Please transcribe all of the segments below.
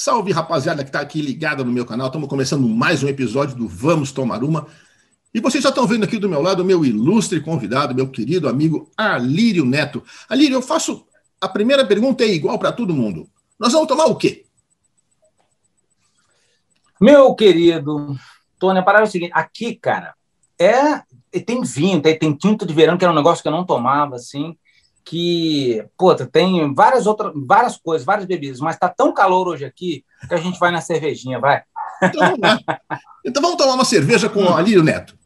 Salve, rapaziada que está aqui ligada no meu canal. Estamos começando mais um episódio do Vamos Tomar Uma. E vocês já estão vendo aqui do meu lado o meu ilustre convidado, meu querido amigo Alírio Neto. Alírio, eu faço. A primeira pergunta é igual para todo mundo. Nós vamos tomar o quê? Meu querido Tony, a parada é o seguinte: aqui, cara, é. Tem vinho, tem, tem tinto de verão, que era um negócio que eu não tomava, assim que, puta, tem várias outras, várias coisas, várias bebidas, mas tá tão calor hoje aqui que a gente vai na cervejinha, vai. Então então vamos tomar uma cerveja com o Alírio Neto.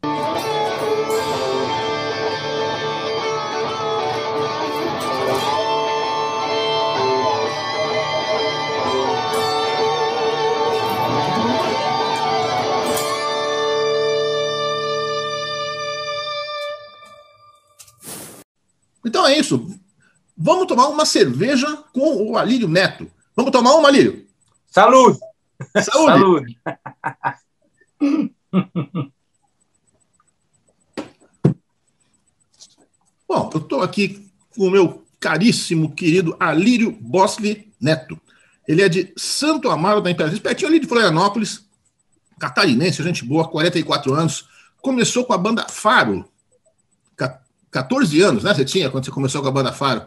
Então é isso. Vamos tomar uma cerveja com o Alírio Neto. Vamos tomar uma, Alírio? Saúde! Saúde! Saúde. Bom, eu estou aqui com o meu caríssimo, querido Alírio Bosli Neto. Ele é de Santo Amaro da Imperatriz, pertinho ali de Florianópolis, catarinense, gente boa, 44 anos. Começou com a banda Faro, 14 anos, né? Você tinha quando você começou com a banda Faro?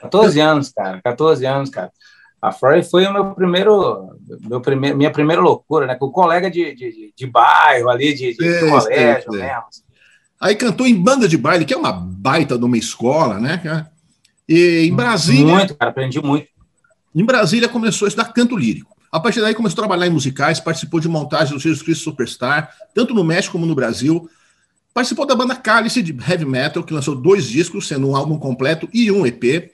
14 anos, cara. 14 anos, cara. A Faro foi o meu primeiro, meu primeiro, minha primeira loucura, né? Com o colega de, de, de bairro ali, de, de é, colégio é, mesmo. Aí cantou em banda de baile, que é uma baita de uma escola, né? E em Brasília. Muito, cara, aprendi muito. Em Brasília começou a estudar canto lírico. A partir daí começou a trabalhar em musicais, participou de montagem do Jesus Cristo Superstar, tanto no México como no Brasil. Participou da banda Cálice de Heavy Metal, que lançou dois discos, sendo um álbum completo e um EP.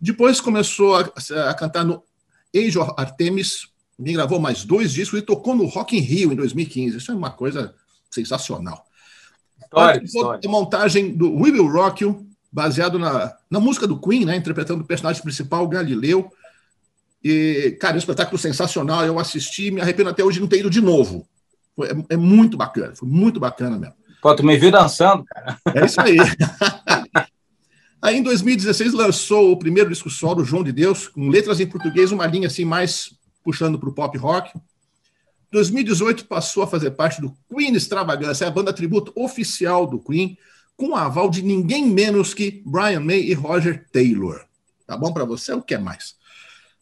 Depois começou a, a cantar no Age of Artemis, gravou mais dois discos e tocou no Rock in Rio em 2015. Isso é uma coisa sensacional. Participou da montagem do We Will Rock You, baseado na, na música do Queen, né, interpretando o personagem principal, Galileu. E, cara, é um espetáculo sensacional. Eu assisti, me arrependo até hoje de não ter ido de novo. Foi, é, é muito bacana, foi muito bacana mesmo. Pô, tu me viu dançando, cara. É isso aí. aí em 2016 lançou o primeiro disco solo, João de Deus, com letras em português, uma linha assim mais puxando para o pop rock. 2018 passou a fazer parte do Queen Extravagância, a banda tributo oficial do Queen, com o aval de ninguém menos que Brian May e Roger Taylor. Tá bom para você? O que é mais?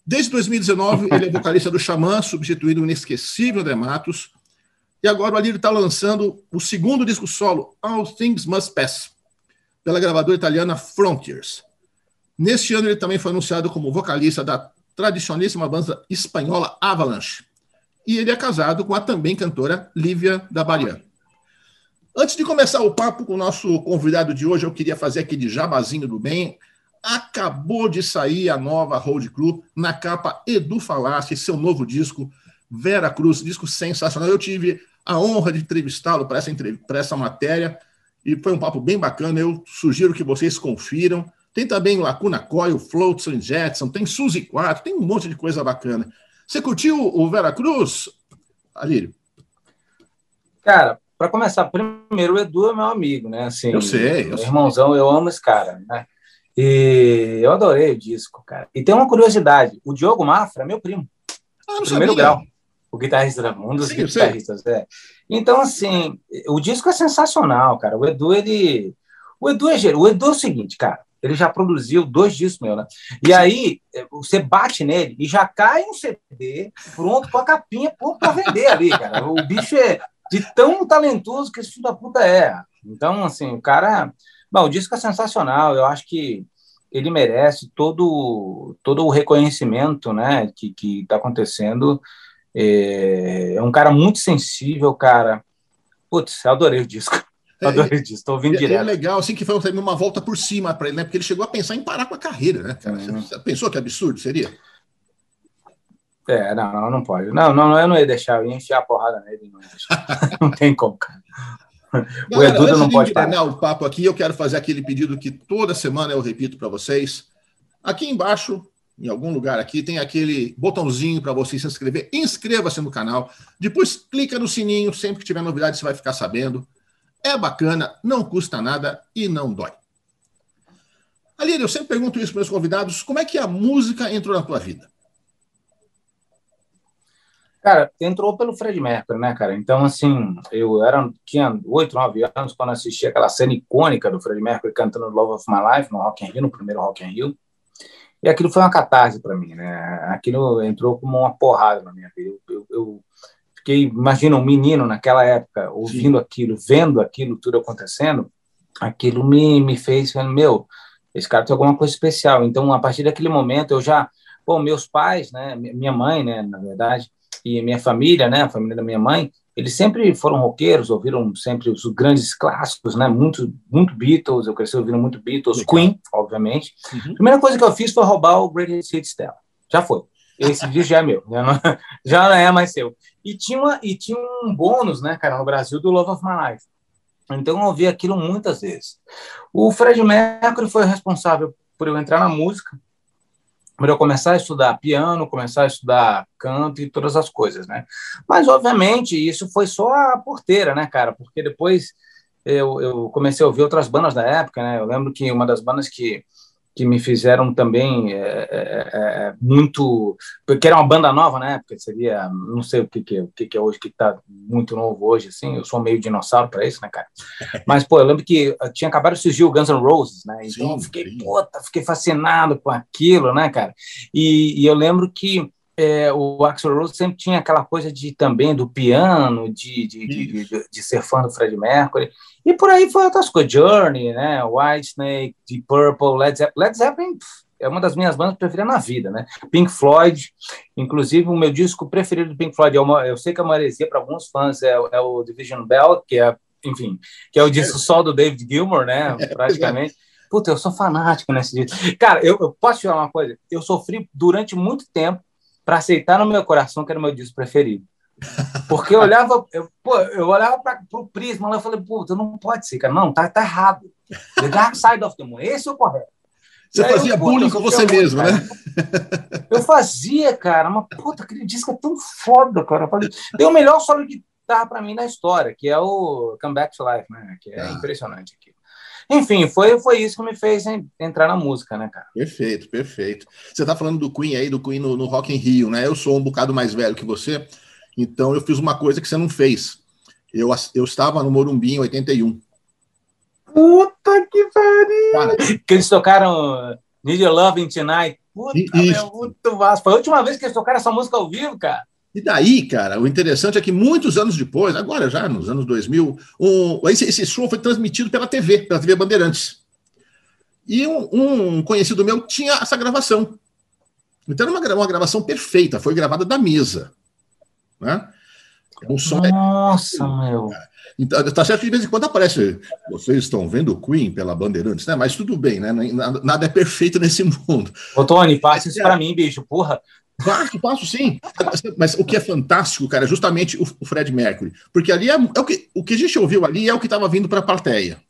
Desde 2019, ele é vocalista do Xamã, substituindo o inesquecível Dematos, e agora o Alírio está lançando o segundo disco solo, All Things Must Pass, pela gravadora italiana Frontiers. Neste ano ele também foi anunciado como vocalista da tradicionalíssima banda espanhola Avalanche. E ele é casado com a também cantora Lívia da Bahia. Antes de começar o papo com o nosso convidado de hoje, eu queria fazer aquele jabazinho do bem. Acabou de sair a nova Road Crew na capa Edu Falasse, seu novo disco, Vera Cruz, disco sensacional. Eu tive a honra de entrevistá-lo para essa, para essa matéria e foi um papo bem bacana. Eu sugiro que vocês confiram. Tem também o Lacuna Coil, Floats and Jetson, tem Suzy 4, tem um monte de coisa bacana. Você curtiu o Vera Cruz, Alírio? Cara, para começar, primeiro o Edu é meu amigo, né? Assim, eu sei. Eu irmãozão, eu amo esse cara, né? E eu adorei o disco, cara. E tem uma curiosidade: o Diogo Mafra é meu primo. Ah, primeiro sabia. grau o guitarrista, um dos Sim, guitarristas. É. Então, assim, o disco é sensacional, cara. O Edu, ele. O Edu é O Edu é o seguinte, cara. Ele já produziu dois discos meu, né? E Sim. aí, você bate nele e já cai um CD pronto com a capinha pronto para vender ali, cara. O bicho é de tão talentoso que esse filho da puta é. Então, assim, o cara. Bom, o disco é sensacional. Eu acho que ele merece todo, todo o reconhecimento né, que está acontecendo é, é um cara muito sensível, cara. Putz, adorei o disco. É, adorei o disco, estou ouvindo é, direto. É legal, assim, que foi uma volta por cima para ele, né? Porque ele chegou a pensar em parar com a carreira, né, cara? Uhum. Você pensou que absurdo seria? É, não, não, não pode. Não, não, eu não ia deixar, eu ia enfiar a porrada nele. Não, não tem como, cara. o Edu não pode parar. o papo aqui, eu quero fazer aquele pedido que toda semana eu repito para vocês. Aqui embaixo em algum lugar aqui, tem aquele botãozinho para você se inscrever. Inscreva-se no canal. Depois clica no sininho, sempre que tiver novidade você vai ficar sabendo. É bacana, não custa nada e não dói. Aline, eu sempre pergunto isso para meus convidados: como é que a música entrou na tua vida? Cara, entrou pelo Fred Mercury, né, cara? Então, assim, eu era, tinha oito, nove anos quando assisti aquela cena icônica do Fred Mercury cantando Love of My Life no Rock in Rio, no primeiro Rock in Rio. E aquilo foi uma catarse para mim, né? Aquilo entrou como uma porrada na minha vida. Eu, eu, fiquei, imagina, um menino naquela época, ouvindo Sim. aquilo, vendo aquilo tudo acontecendo, aquilo me, me fez, meu, esse cara tem alguma coisa especial. Então, a partir daquele momento, eu já, bom, meus pais, né, minha mãe, né, na verdade, e minha família, né, a família da minha mãe, eles sempre foram roqueiros, ouviram sempre os grandes clássicos, né, muito, muito Beatles, eu cresci ouvindo muito Beatles, Legal. Queen, obviamente. Uhum. A primeira coisa que eu fiz foi roubar o Greatest Hits dela. Já foi. Esse disco já é meu, já não, já não é mais seu. E tinha, uma, e tinha um bônus, né, cara, no Brasil, do Love of My Life. Então eu ouvi aquilo muitas vezes. O Fred Mercury foi responsável por eu entrar na música, eu começar a estudar piano, começar a estudar canto e todas as coisas, né? Mas, obviamente, isso foi só a porteira, né, cara? Porque depois eu, eu comecei a ouvir outras bandas da época, né? Eu lembro que uma das bandas que que me fizeram também é, é, muito porque era uma banda nova na época seria não sei o que que, o que, que é hoje que está muito novo hoje assim eu sou meio dinossauro para isso né cara? Mas pô eu lembro que tinha acabado de surgir o Guns N' Roses né? Então sim, eu fiquei sim. puta fiquei fascinado com aquilo né cara? E, e eu lembro que é, o Axel Rose sempre tinha aquela coisa de também do piano, de, de, de, de, de ser fã do Fred Mercury. E por aí foi outras coisas, Journey, né, Whitesnake, Deep Purple, Led Zeppelin. Led Zeppelin é uma das minhas bandas preferidas na vida, né? Pink Floyd, inclusive o meu disco preferido do Pink Floyd, é uma, eu sei que é uma heresia para alguns fãs, é, é, o Division Bell, que é, enfim, que é o disco só do David Gilmour, né, praticamente. Puta, eu sou fanático nesse disco. Cara, eu, eu posso te falar uma coisa? Eu sofri durante muito tempo para aceitar no meu coração que era o meu disco preferido. Porque eu olhava, eu, pô, eu olhava para o prisma e eu falei, puta, não pode ser, cara. Não, tá, tá errado. The Dark Side of the Moon, esse é o correto. Você fazia eu, bullying com você mesmo, né? Eu fazia, cara, mas puta, aquele disco é tão foda, cara. Deu o melhor solo de guitarra para mim na história, que é o Come Back to Life, né? Que é ah. impressionante aqui. Enfim, foi, foi isso que me fez entrar na música, né, cara? Perfeito, perfeito. Você tá falando do Queen aí, do Queen no, no Rock in Rio, né? Eu sou um bocado mais velho que você, então eu fiz uma coisa que você não fez. Eu, eu estava no Morumbi em 81. Puta que pariu! Que eles tocaram Need Your Love Tonight. Puta, meu, muito vasto. Foi a última vez que eles tocaram essa música ao vivo, cara. E daí, cara, o interessante é que muitos anos depois, agora já nos anos 2000, um, esse, esse show foi transmitido pela TV, pela TV Bandeirantes. E um, um conhecido meu tinha essa gravação. Então era uma, uma gravação perfeita, foi gravada da mesa. Né? O som é Nossa, é... meu. Então, tá certo que de vez em quando aparece, vocês estão vendo o Queen pela Bandeirantes, né? Mas tudo bem, né? Nada é perfeito nesse mundo. Ô, Tony, passe isso é. para mim, bicho, porra. Passo, passo sim. Mas o que é fantástico, cara, é justamente o, o Fred Mercury. Porque ali é, é, o, que, o que a gente ouviu ali é o que estava vindo para a plateia.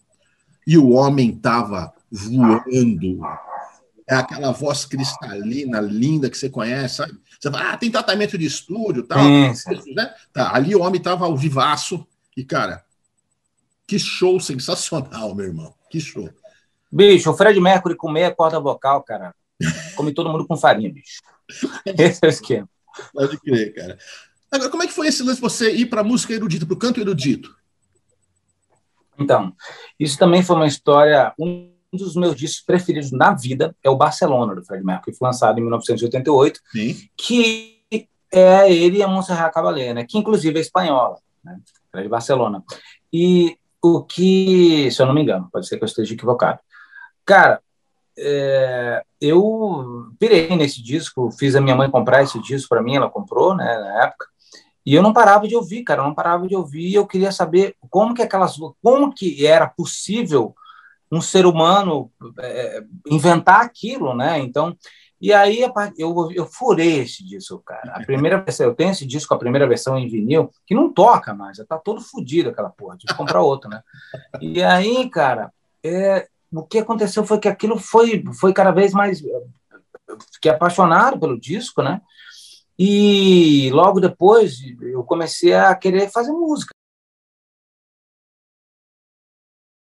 E o homem estava voando. É aquela voz cristalina, linda que você conhece, sabe? Você fala, ah, tem tratamento de estúdio tal. É, né? tá, ali o homem estava ao vivaço. E, cara, que show sensacional, meu irmão. Que show. Bicho, o Fred Mercury com meia corda vocal, cara. Come todo mundo com farinha, bicho. Esse é o esquema. Pode crer, cara. Agora, como é que foi esse lance de você ir para a música erudita, para o canto erudito? Então, isso também foi uma história. Um dos meus discos preferidos na vida é o Barcelona, do Fred Mercury, que foi lançado em 1988, Sim. que é ele e a Montserrat Caballé, né? que inclusive é espanhola, né? é de Barcelona. E o que, se eu não me engano, pode ser que eu esteja equivocado. Cara, é, eu pirei nesse disco, fiz a minha mãe comprar esse disco para mim, ela comprou, né, na época, e eu não parava de ouvir, cara, eu não parava de ouvir, eu queria saber como que aquelas, como que era possível um ser humano é, inventar aquilo, né, então, e aí eu, eu furei esse disco, cara, a primeira versão, eu tenho esse disco, a primeira versão em vinil, que não toca mais, já tá todo fodido aquela porra, que comprar outro, né, e aí, cara, é, o que aconteceu foi que aquilo foi, foi cada vez mais. Fiquei apaixonado pelo disco, né? E logo depois eu comecei a querer fazer música.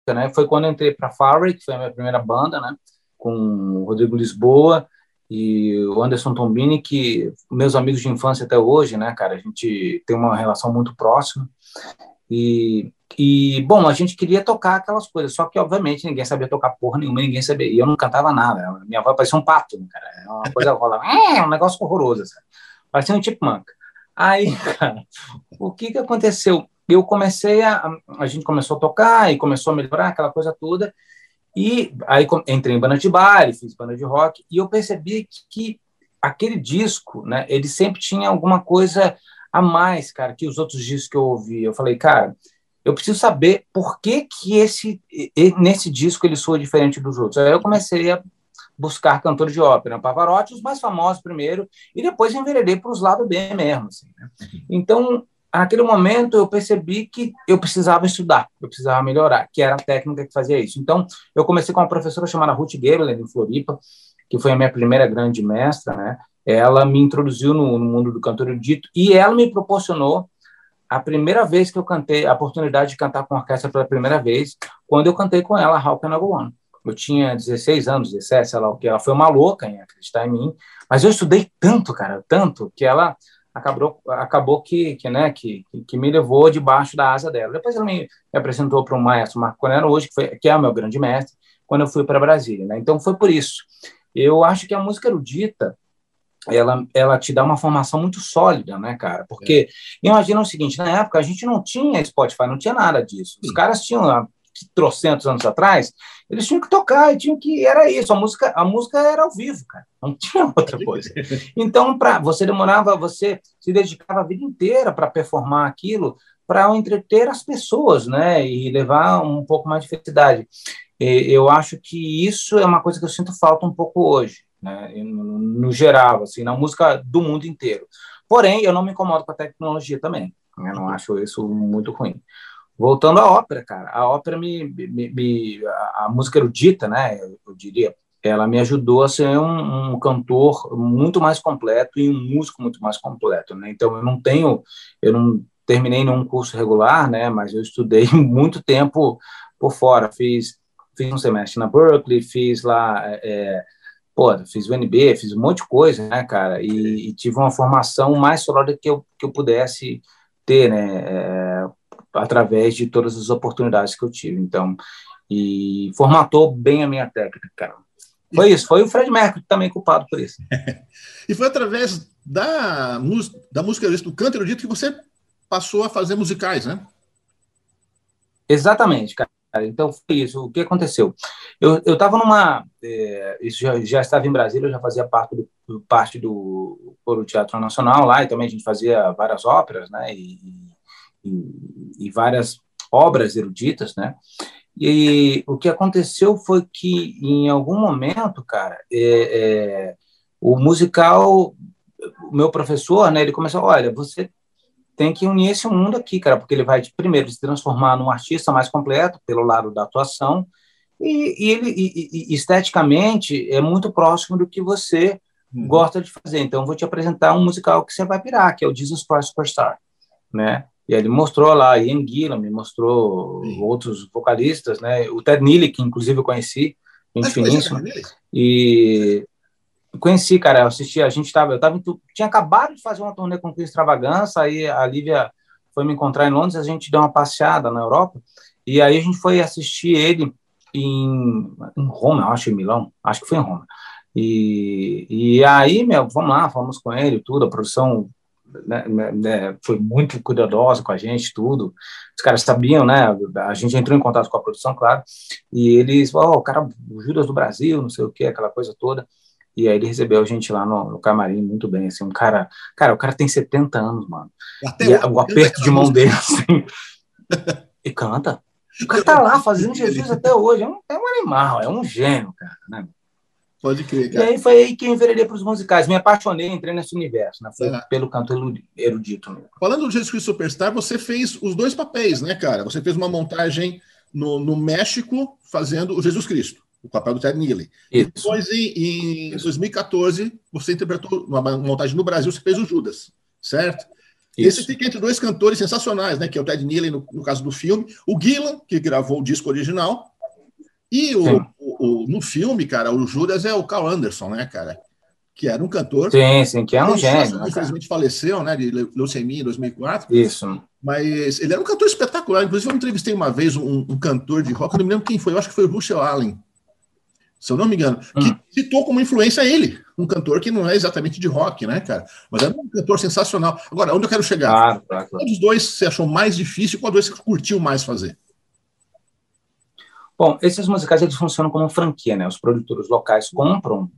Né? Foi quando entrei para Farley, que foi a minha primeira banda, né? com o Rodrigo Lisboa, e o Anderson Tombini, que meus amigos de infância até hoje, né, cara, a gente tem uma relação muito próxima. E, e bom, a gente queria tocar aquelas coisas, só que obviamente ninguém sabia tocar porra nenhuma, ninguém sabia. E eu não cantava nada, minha voz parecia um pato, cara, é uma coisa rola, é um negócio horroroso, sabe? parecia um manca. Aí, cara, o que que aconteceu? Eu comecei a, a gente começou a tocar e começou a melhorar aquela coisa toda. E aí entrei em banda de baile, fiz banda de rock, e eu percebi que, que aquele disco, né, ele sempre tinha alguma coisa a mais, cara, que os outros discos que eu ouvi. Eu falei, cara, eu preciso saber por que que esse nesse disco ele soa diferente dos outros. Aí eu comecei a buscar cantores de ópera, Pavarotti, os mais famosos primeiro, e depois enveredei para os lados B mesmo. Assim, né? Então, naquele momento eu percebi que eu precisava estudar, eu precisava melhorar, que era a técnica que fazia isso. Então, eu comecei com uma professora chamada Ruth Gerland, em Floripa, que foi a minha primeira grande mestra, né? Ela me introduziu no, no mundo do cantor erudito e ela me proporcionou a primeira vez que eu cantei, a oportunidade de cantar com orquestra pela primeira vez, quando eu cantei com ela How Can I Go On. Eu tinha 16 anos, 17, sei lá o que. Ela foi uma louca em acreditar em mim, mas eu estudei tanto, cara, tanto, que ela acabou, acabou que, que, né, que, que me levou debaixo da asa dela. Depois ela me, apresentou para o maestro Marco Conero hoje, que, foi, que é o meu grande mestre, quando eu fui para Brasília. Né? Então foi por isso. Eu acho que a música erudita, ela, ela te dá uma formação muito sólida, né, cara? Porque é. imagina o seguinte, na época a gente não tinha Spotify, não tinha nada disso. Os Sim. caras tinham trocentos anos atrás, eles tinham que tocar tinham que era isso, a música, a música era ao vivo, cara, não tinha outra coisa. Então, para você demorava, você se dedicava a vida inteira para performar aquilo, para entreter as pessoas, né, e levar um pouco mais de felicidade. Eu acho que isso é uma coisa que eu sinto falta um pouco hoje, né, no, no geral, assim, na música do mundo inteiro. Porém, eu não me incomodo com a tecnologia também. Eu não acho isso muito ruim. Voltando à ópera, cara, a ópera me, me, me a, música erudita, né, eu, eu, diria, ela me ajudou a ser um, um, cantor muito mais completo e um músico muito mais completo, né? Então eu não tenho, eu não terminei nenhum curso regular, né? Mas eu estudei muito tempo por fora, fiz fiz um semestre na Berkeley, fiz lá, é, pô, fiz o NB, fiz um monte de coisa, né, cara? E, e tive uma formação mais sólida que eu que eu pudesse ter, né? É, através de todas as oportunidades que eu tive. Então, e formatou bem a minha técnica, cara. Foi isso, foi o Fred Mercury também culpado por isso. e foi através da, da música do canto erudito que você passou a fazer musicais, né? Exatamente, cara. Então foi isso. O que aconteceu? Eu estava numa. É, já, já, estava em Brasília, eu já fazia parte do, parte do Coro Teatro Nacional lá, e também a gente fazia várias óperas, né? E, e, e várias obras eruditas, né? E o que aconteceu foi que, em algum momento, cara, é, é, o musical, o meu professor, né, ele começou, olha, você tem que unir esse mundo aqui, cara, porque ele vai, primeiro, se transformar num artista mais completo, pelo lado da atuação, e, e ele, e, e, esteticamente, é muito próximo do que você uhum. gosta de fazer. Então, vou te apresentar um musical que você vai pirar, que é o Jesus Christ Superstar, né? E ele mostrou lá Ian Gillan, me mostrou Sim. outros vocalistas, né? O Ted Neely, que inclusive eu conheci, gente finíssima. E conheci, cara, eu assisti, a gente tava, eu tava, tinha acabado de fazer uma turnê com o Extravagança, aí a Lívia foi me encontrar em Londres, a gente deu uma passeada na Europa, e aí a gente foi assistir ele em, em Roma, acho, em Milão, acho que foi em Roma. E, e aí, meu, vamos lá, falamos com ele, tudo, a produção né, né, né, foi muito cuidadosa com a gente, tudo. Os caras sabiam, né? A gente entrou em contato com a produção, claro, e eles, ó, oh, o cara, o Judas do Brasil, não sei o que, aquela coisa toda. E aí ele recebeu a gente lá no, no, camarim muito bem, assim, um cara, cara, o cara tem 70 anos, mano. Até e o aperto de mão dele, assim, e canta. O cara tá lá fazendo Jesus até hoje, é um, é um animal, é um gênio, cara, né? Pode crer, cara. E aí foi aí que eu enveredei para os musicais. Me apaixonei, entrei nesse universo, né? Foi é. pelo canto erudito mesmo. Falando do Jesus Cristo Superstar, você fez os dois papéis, né, cara? Você fez uma montagem no, no México fazendo o Jesus Cristo, o papel do Ted Neely. Isso. Depois, em, em 2014, você interpretou uma montagem no Brasil, você fez o Judas, certo? Isso. Esse fica entre dois cantores sensacionais, né? Que é o Ted Neely, no, no caso do filme, o Gillan, que gravou o disco original, e o, o, o, no filme, cara, o Judas é o Carl Anderson, né, cara? que era um cantor. Sim, sim, que é um gênio. Né, infelizmente faleceu, né, de leucemia em 2004. Isso. Mas ele era um cantor espetacular. Inclusive, eu entrevistei uma vez um, um cantor de rock, não me lembro quem foi, eu acho que foi o Russell Allen, se eu não me engano, hum. que citou como influência ele, um cantor que não é exatamente de rock, né, cara? Mas era um cantor sensacional. Agora, onde eu quero chegar? Claro, claro, Qual dos dois você achou mais difícil e qual dos você curtiu mais fazer? Bom, esses musicais eles funcionam como franquia, né? Os produtores locais compram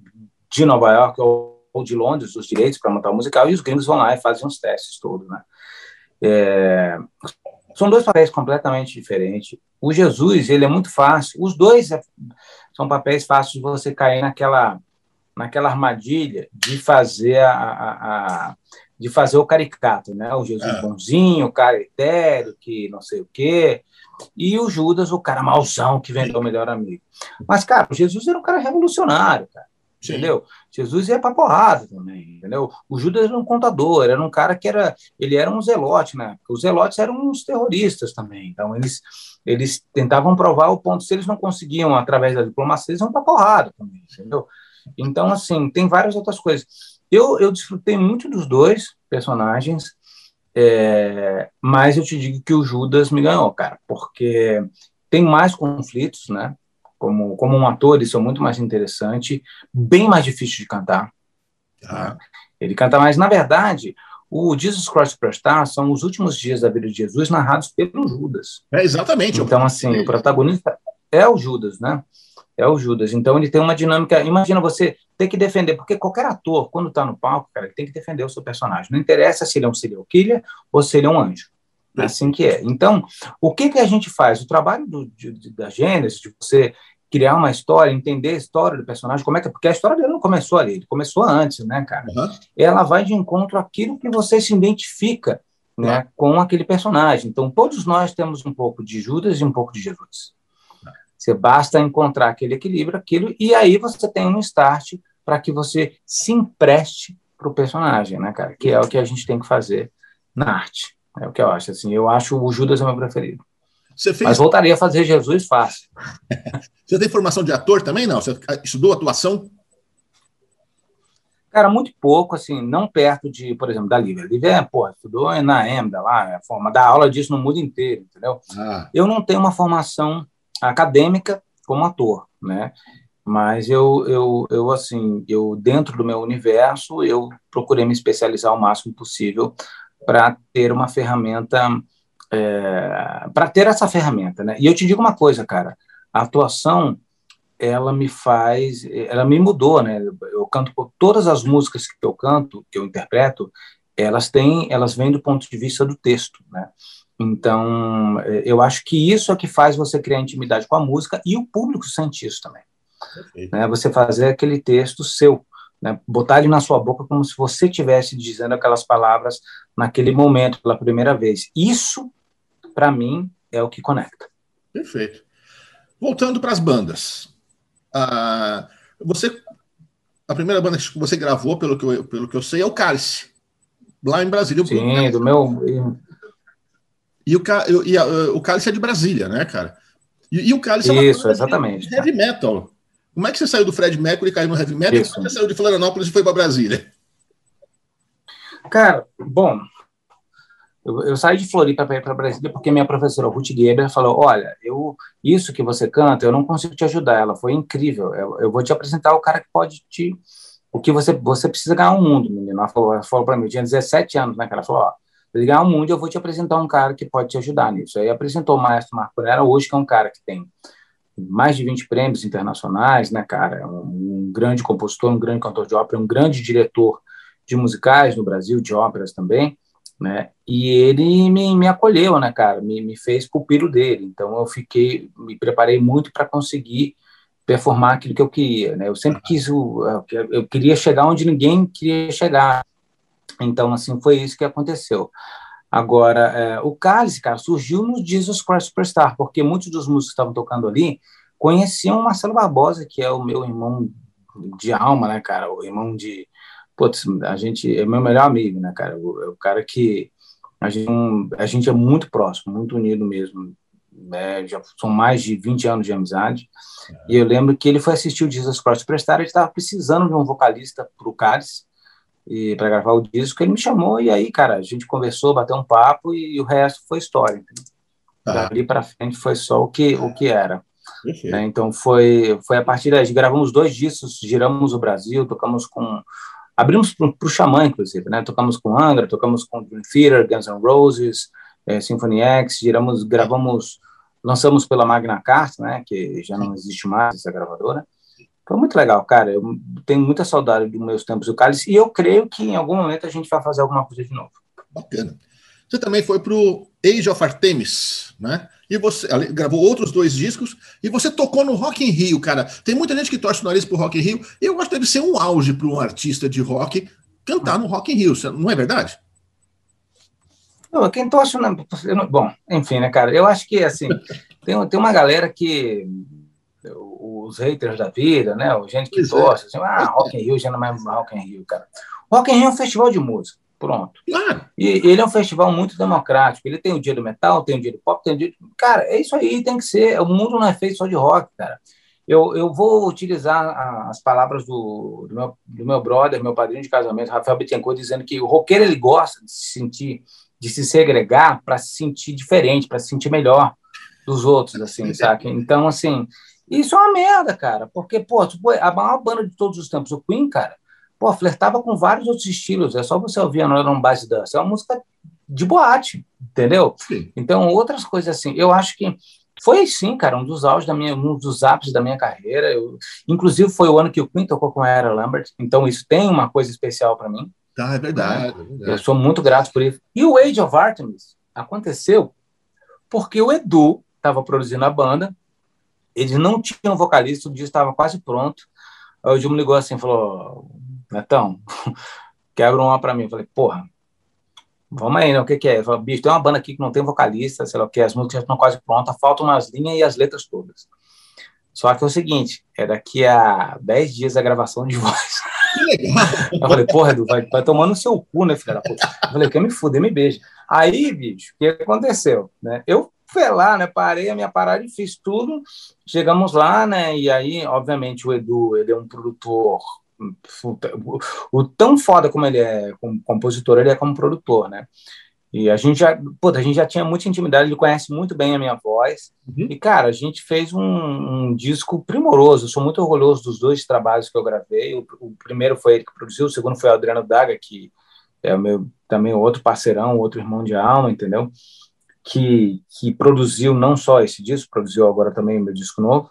de Nova York ou, de Londres os direitos para montar o musical e os gringos vão lá e fazem os testes todos, né? É, são dois papéis completamente diferentes. O Jesus, ele é muito fácil. Os dois é, são papéis fáceis de você cair naquela naquela armadilha de fazer a, a, a de fazer o caricato, né? O Jesus é. bonzinho, o cara etéreo, que não sei o quê, e o Judas, o cara mauzão que vendeu o melhor amigo. Mas, cara, o Jesus era um cara revolucionário, cara. Sim. Entendeu? Jesus ia pra porrada também, entendeu? O Judas era um contador, era um cara que era. Ele era um zelote, né? Os zelotes eram uns terroristas também. Então, eles, eles tentavam provar o ponto. Se eles não conseguiam, através da diplomacia, eles iam pra porrada também, entendeu? Então, assim, tem várias outras coisas. Eu, eu desfrutei muito dos dois personagens. É, mas eu te digo que o Judas me ganhou, cara, porque tem mais conflitos, né? Como, como um ator, isso é muito mais interessante, bem mais difícil de cantar. Ah. Ele canta mais. Na verdade, o Jesus Christ Superstar são os últimos dias da vida de Jesus narrados pelo Judas. É, exatamente. Então, assim, o protagonista é o Judas, né? É o Judas. Então, ele tem uma dinâmica. Imagina você ter que defender, porque qualquer ator, quando está no palco, cara, ele tem que defender o seu personagem. Não interessa se ele é um serial killer ou se ele é um anjo. É assim que é. Então, o que, que a gente faz? O trabalho do, de, da Gênesis, de você criar uma história, entender a história do personagem, como é que porque a história dele não começou ali, ele começou antes, né, cara? Uhum. Ela vai de encontro àquilo que você se identifica, né, uhum. com aquele personagem. Então, todos nós temos um pouco de Judas e um pouco de Jesus. Você basta encontrar aquele equilíbrio, aquilo, e aí você tem um start para que você se empreste para o personagem, né, cara? Que é o que a gente tem que fazer na arte. É o que eu acho. Assim, eu acho o Judas é o meu preferido. Fez... Mas voltaria a fazer Jesus fácil. você tem formação de ator também, não? Você estudou atuação? Cara, muito pouco, assim, não perto de, por exemplo, da Lívia. A Lívia, pô, estudou na EMDA lá, é forma, dá aula disso no mundo inteiro, entendeu? Ah. Eu não tenho uma formação acadêmica como ator, né? Mas eu, eu, eu, assim, eu dentro do meu universo, eu procurei me especializar o máximo possível para ter uma ferramenta, é, para ter essa ferramenta, né? E eu te digo uma coisa, cara, a atuação, ela me faz, ela me mudou, né? Eu canto todas as músicas que eu canto, que eu interpreto, elas têm, elas vêm do ponto de vista do texto, né? Então, é, eu acho que isso é que faz você criar intimidade com a música e o público sente isso também. Né? Você fazer aquele texto seu, né? botar ele na sua boca como se você estivesse dizendo aquelas palavras naquele momento, pela primeira vez. Isso, para mim, é o que conecta. Perfeito. Voltando para as bandas. Ah, você, a primeira banda que você gravou, pelo que eu, pelo que eu sei, é o Cálice, lá em Brasília. Sim, do meu e o, e a, o Cálice é de Brasília, né, cara? E, e o Cálice é Isso, exatamente. heavy metal. Como é que você saiu do Fred Mercury e caiu no heavy metal? Isso. Como você saiu de Florianópolis e foi para Brasília? Cara, bom, eu, eu saí de Floripa para ir para Brasília porque minha professora Ruth Geber falou: Olha, eu, isso que você canta, eu não consigo te ajudar. Ela foi incrível. Eu, eu vou te apresentar o cara que pode te. O que você, você precisa ganhar o um mundo, menino. Ela falou, falou para mim, eu tinha 17 anos, né? Ela falou: Ó, ligar ao mundo, eu vou te apresentar um cara que pode te ajudar nisso. Aí apresentou o maestro Marco Pereira hoje, que é um cara que tem mais de 20 prêmios internacionais, né, cara? É um, um, grande compositor, um grande cantor de ópera, um grande diretor de musicais no Brasil, de óperas também, né? E ele me, me acolheu, né, cara? Me, me fez pupilo dele. Então eu fiquei, me preparei muito para conseguir performar aquilo que eu queria, né? Eu sempre quis, eu, eu queria chegar onde ninguém queria chegar. Então, assim, foi isso que aconteceu. Agora, é, o Cálice, cara, surgiu no Jesus Christ Superstar, porque muitos dos músicos que estavam tocando ali conheciam o Marcelo Barbosa, que é o meu irmão de alma, né, cara? O irmão de. Putz, a gente é meu melhor amigo, né, cara? O, é o cara que a gente, a gente é muito próximo, muito unido mesmo. é, já são mais de 20 anos de amizade, é. e eu lembro que ele foi assistir o Jesus Christ Prestar, ele estava precisando de um vocalista para o Cálice, e para gravar o disco, ele me chamou e aí, cara, a gente conversou, bateu um papo e o resto foi história. Ah. Dali para frente foi só o que o que era. Né? Então foi foi a partir daí, gravamos dois discos, giramos o Brasil, tocamos com abrimos para o Xamã, inclusive, né? Tocamos com Angra, tocamos com Dream Theater, Guns N' Roses, é, Symphony X, giramos, gravamos, lançamos pela Magna Carta, né? Que já não existe mais essa gravadora. Foi muito legal, cara. Eu tenho muita saudade dos meus tempos do Cálice e eu creio que em algum momento a gente vai fazer alguma coisa de novo. Bacana. Você também foi para o Age of Artemis, né? E você gravou outros dois discos e você tocou no Rock in Rio, cara. Tem muita gente que torce o nariz pro Rock in Rio. Eu acho que deve ser um auge para um artista de rock cantar no Rock in Rio, não é verdade? Não, quem torce, não, bom, enfim, né, cara? Eu acho que assim tem, tem uma galera que os haters da vida, né? O gente que pois é. torce, é. assim, ah, Rock in Rio já não é mais Rock in Rio, cara. Rock in Rio é um festival de música, pronto. Claro. E ele é um festival muito democrático. Ele tem o dia do metal, tem o dia do pop, tem o dia do... Cara, é isso aí, tem que ser. O mundo não é feito só de rock, cara. Eu, eu vou utilizar as palavras do, do, meu, do meu brother, meu padrinho de casamento, Rafael Bittencourt, dizendo que o roqueiro ele gosta de se sentir, de se segregar para se sentir diferente, para se sentir melhor dos outros, assim, sabe? Então, assim, isso é uma merda, cara, porque, pô, a maior banda de todos os tempos, o Queen, cara, pô, flertava com vários outros estilos, é só você ouvir a Northern Bass Dance, é uma música de boate, entendeu? Sim. Então, outras coisas assim, eu acho que foi sim, cara, um dos auges da minha, um dos ápices da minha carreira. Eu, inclusive foi o ano que o Queen tocou com a Era Lambert, então isso tem uma coisa especial para mim. Ah, é verdade, é verdade, Eu sou muito grato por isso. E o Age of Artemis aconteceu porque o Edu estava produzindo a banda eles não tinham vocalista, o disco estava quase pronto. Aí o Gil me ligou assim, falou, Netão, quebra uma para mim. Falei, porra, vamos aí, né? O que, que é? Falou, bicho, tem uma banda aqui que não tem vocalista, sei lá o que, as músicas estão quase prontas, faltam umas linhas e as letras todas. Só que é o seguinte, é daqui a 10 dias a gravação de voz. Eu falei, porra, Edu, vai, vai tomando o seu cu, né, filha da puta? Eu falei, quer me fuder, me beija. Aí, bicho, o que aconteceu? Né? Eu fui lá, né? Parei a minha parada e fiz tudo. Chegamos lá, né? E aí, obviamente, o Edu, ele é um produtor o, o tão foda como ele é como compositor, ele é como produtor, né? E a gente já, pô, a gente já tinha muita intimidade, ele conhece muito bem a minha voz. Uhum. E, cara, a gente fez um, um, disco primoroso. Eu sou muito orgulhoso dos dois trabalhos que eu gravei. O, o, primeiro foi ele que produziu, o segundo foi o Adriano Daga, que é o meu também outro parceirão, outro irmão de alma, entendeu? que, que produziu não só esse disco, produziu agora também o meu disco novo.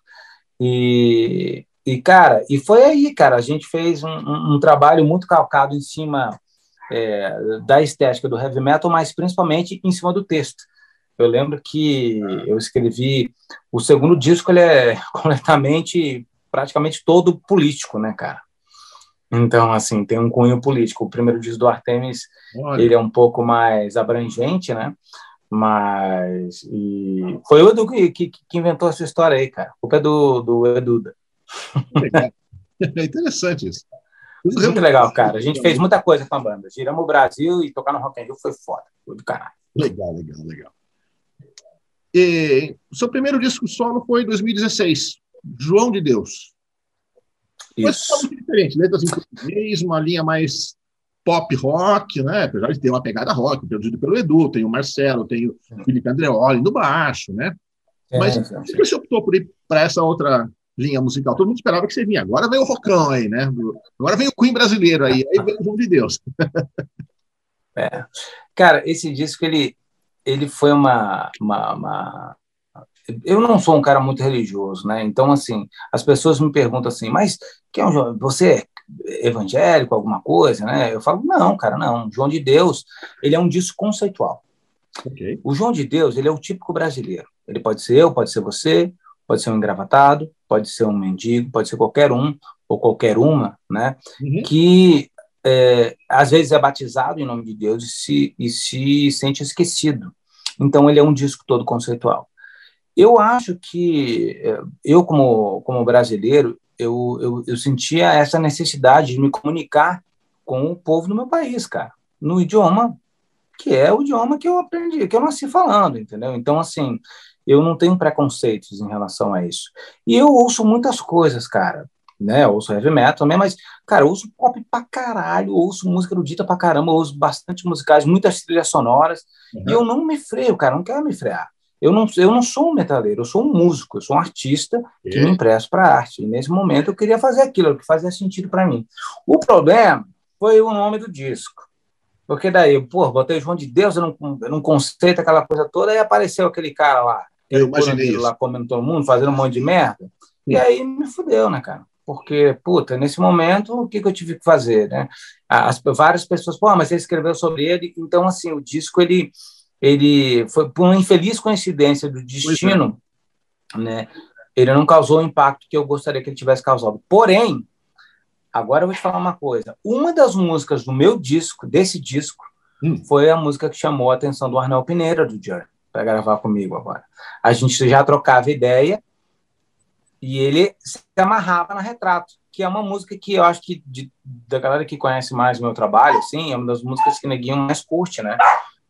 E, e cara, e foi aí, cara, a gente fez um, um, um trabalho muito calcado em cima é, da estética do heavy metal, mas principalmente em cima do texto. Eu lembro que eu escrevi o segundo disco, ele é completamente, praticamente todo político, né, cara? Então, assim, tem um cunho político. O primeiro disco do Artemis, Olha. ele é um pouco mais abrangente, né? Mas e foi o Edu que, que, que, inventou essa história aí, cara. A culpa é do, do Eduda. É interessante isso. Muito legal, cara. A gente fez muita coisa com a banda. Giramos o Brasil e tocar no Rock and Roll foi foda. Foi do caralho. Legal, legal, legal. E, seu primeiro disco solo foi em 2016, João de Deus. Isso. Mas muito diferente, letras em português, uma linha mais pop rock, né? Apesar de ter uma pegada rock, produzido pelo Edu, tem o Marcelo, tem o Felipe Andreoli no baixo, né? É, Mas você optou por ir para essa outra linha musical? Todo mundo esperava que você vinha. Agora vem o rockão aí, né? Agora vem o Queen brasileiro aí, aí vem o João de Deus. É. Cara, esse disco, ele, ele foi uma, uma, uma eu não sou um cara muito religioso, né? Então, assim, as pessoas me perguntam assim, mas quem é um, você evangélico, alguma coisa, né? Eu falo, não, cara, não. João de Deus, ele é um disco conceitual. Okay. O João de Deus, ele é o típico brasileiro. Ele pode ser eu, pode ser você, pode ser um engravatado, pode ser um mendigo, pode ser qualquer um ou qualquer uma, né? Uhum. Que é, às vezes é batizado em nome de Deus e se, e se sente esquecido. Então, ele é um disco todo conceitual. Eu acho que é, eu, como, como brasileiro, eu, eu, eu sentia essa necessidade de me comunicar com o povo do meu país, cara, no idioma que é o idioma que eu aprendi, que eu nasci falando, entendeu? Então, assim, eu não tenho preconceitos em relação a isso. E eu ouço muitas coisas, cara. Né, eu ouço heavy metal também, mas, cara, eu ouço pop pra caralho, ouço música erudita pra caramba, ouço bastante musicais, muitas trilhas sonoras, uhum. e eu não me freio, cara, não quero me frear. Eu não, eu não sou um metaleiro, eu sou um músico, eu sou um artista que me empresto para arte. E nesse momento eu queria fazer aquilo que fazia sentido para mim. O problema foi o nome do disco. Porque daí, pô, botei João de Deus, eu não, eu não conceito aquela coisa toda, e apareceu aquele cara lá, eu imaginei lá comendo todo mundo, fazendo um monte de merda. E aí me fudeu, né, cara? Porque, puta, nesse momento, o que, que eu tive que fazer, né? As, várias pessoas, pô, mas você escreveu sobre ele, então, assim, o disco, ele, ele foi por uma infeliz coincidência do destino, é. né? Ele não causou o impacto que eu gostaria que ele tivesse causado. Porém, Agora eu vou te falar uma coisa. Uma das músicas do meu disco, desse disco, hum. foi a música que chamou a atenção do Arnel Pineira, do Journey, para gravar comigo agora. A gente já trocava ideia e ele se amarrava na Retrato, que é uma música que eu acho que de, da galera que conhece mais o meu trabalho, assim, é uma das músicas que neguinho mais curte, né?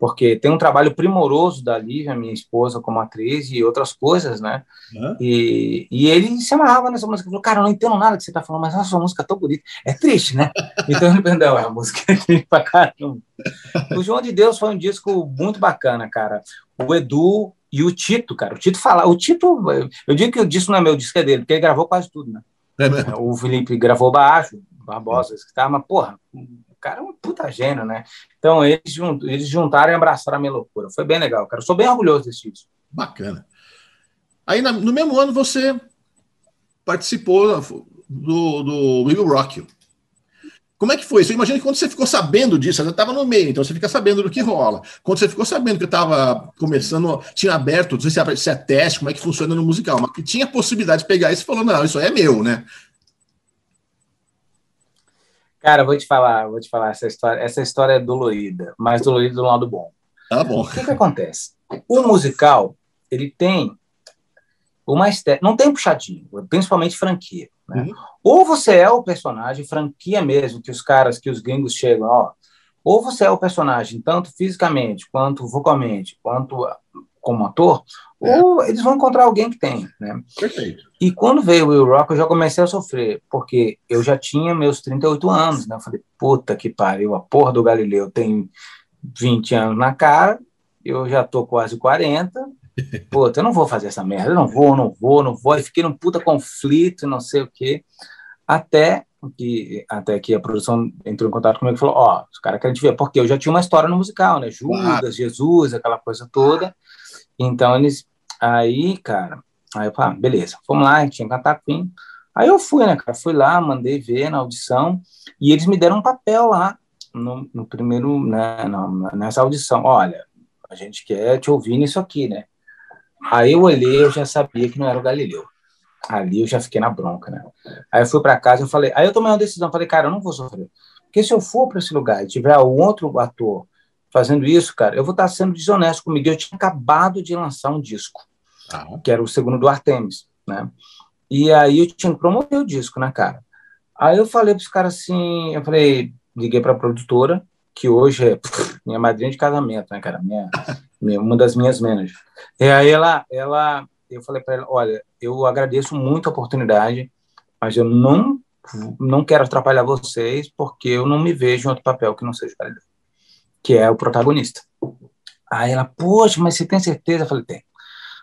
Porque tem um trabalho primoroso da Lívia, minha esposa, como atriz e outras coisas, né? Uhum. E, e ele se amarrava nessa música, falou, cara, eu não entendo nada que você tá falando, mas a sua música é tão bonita. É triste, né? então ele perdão, é a música é triste pra caramba. O João de Deus foi um disco muito bacana, cara. O Edu e o Tito, cara. O Tito fala, o Tito, eu digo que o disco não é meu, o disco é dele, porque ele gravou quase tudo, né? É o Felipe gravou baixo, Barbosa, tá, mas porra, cara é um puta gênio, né? Então, eles, eles juntaram e abraçaram a minha loucura. Foi bem legal, cara. Eu sou bem orgulhoso desse disco. Bacana. Aí, no mesmo ano, você participou do, do Will Rock. Como é que foi isso? Eu imagino que quando você ficou sabendo disso, você estava no meio, então você fica sabendo do que rola. Quando você ficou sabendo que estava começando, tinha aberto, não sei se é, se é teste, como é que funciona no musical, mas que tinha possibilidade de pegar isso e falou, não, isso é meu, né? Cara, vou te falar, vou te falar essa história. Essa história é dolorida, mas dolorida do lado bom. Tá bom. O que, que acontece? O musical, ele tem uma estética, não tem puxadinho, principalmente franquia. Né? Uhum. Ou você é o personagem, franquia mesmo, que os caras, que os gringos chegam, ó. Ou você é o personagem, tanto fisicamente, quanto vocalmente, quanto como ator, é. ou eles vão encontrar alguém que tem, né? Perfeito. E quando veio o Will Rock, eu já comecei a sofrer, porque eu já tinha meus 38 anos, né? Eu falei, puta que pariu, a porra do Galileu tem 20 anos na cara, eu já tô quase 40, puta, eu não vou fazer essa merda, eu não vou, não vou, não vou, e fiquei num puta conflito, não sei o quê, até que, até que a produção entrou em contato comigo e falou, ó, oh, os caras querem te ver, porque eu já tinha uma história no musical, né? Judas, claro. Jesus, aquela coisa toda, então eles Aí, cara, aí eu falei, ah, beleza, vamos lá, tinha Cataquim. Aí eu fui, né, cara, fui lá, mandei ver na audição, e eles me deram um papel lá, no, no primeiro, né, nessa audição, olha, a gente quer te ouvir nisso aqui, né. Aí eu olhei, eu já sabia que não era o Galileu. Ali eu já fiquei na bronca, né. Aí eu fui para casa, eu falei, aí eu tomei uma decisão, falei, cara, eu não vou sofrer. Porque se eu for para esse lugar e tiver um outro ator fazendo isso, cara, eu vou estar sendo desonesto comigo. Eu tinha acabado de lançar um disco que era o segundo do Artemis, né? E aí eu tinha que promover o disco, né, cara? Aí eu falei para os caras assim, eu falei, liguei para a produtora, que hoje é pff, minha madrinha de casamento, né, cara? Minha, minha, uma das minhas managers. E aí ela, ela eu falei para ela, olha, eu agradeço muito a oportunidade, mas eu não não quero atrapalhar vocês porque eu não me vejo em outro papel que não seja o que é o protagonista. Aí ela, poxa, mas você tem certeza? Eu falei, tem.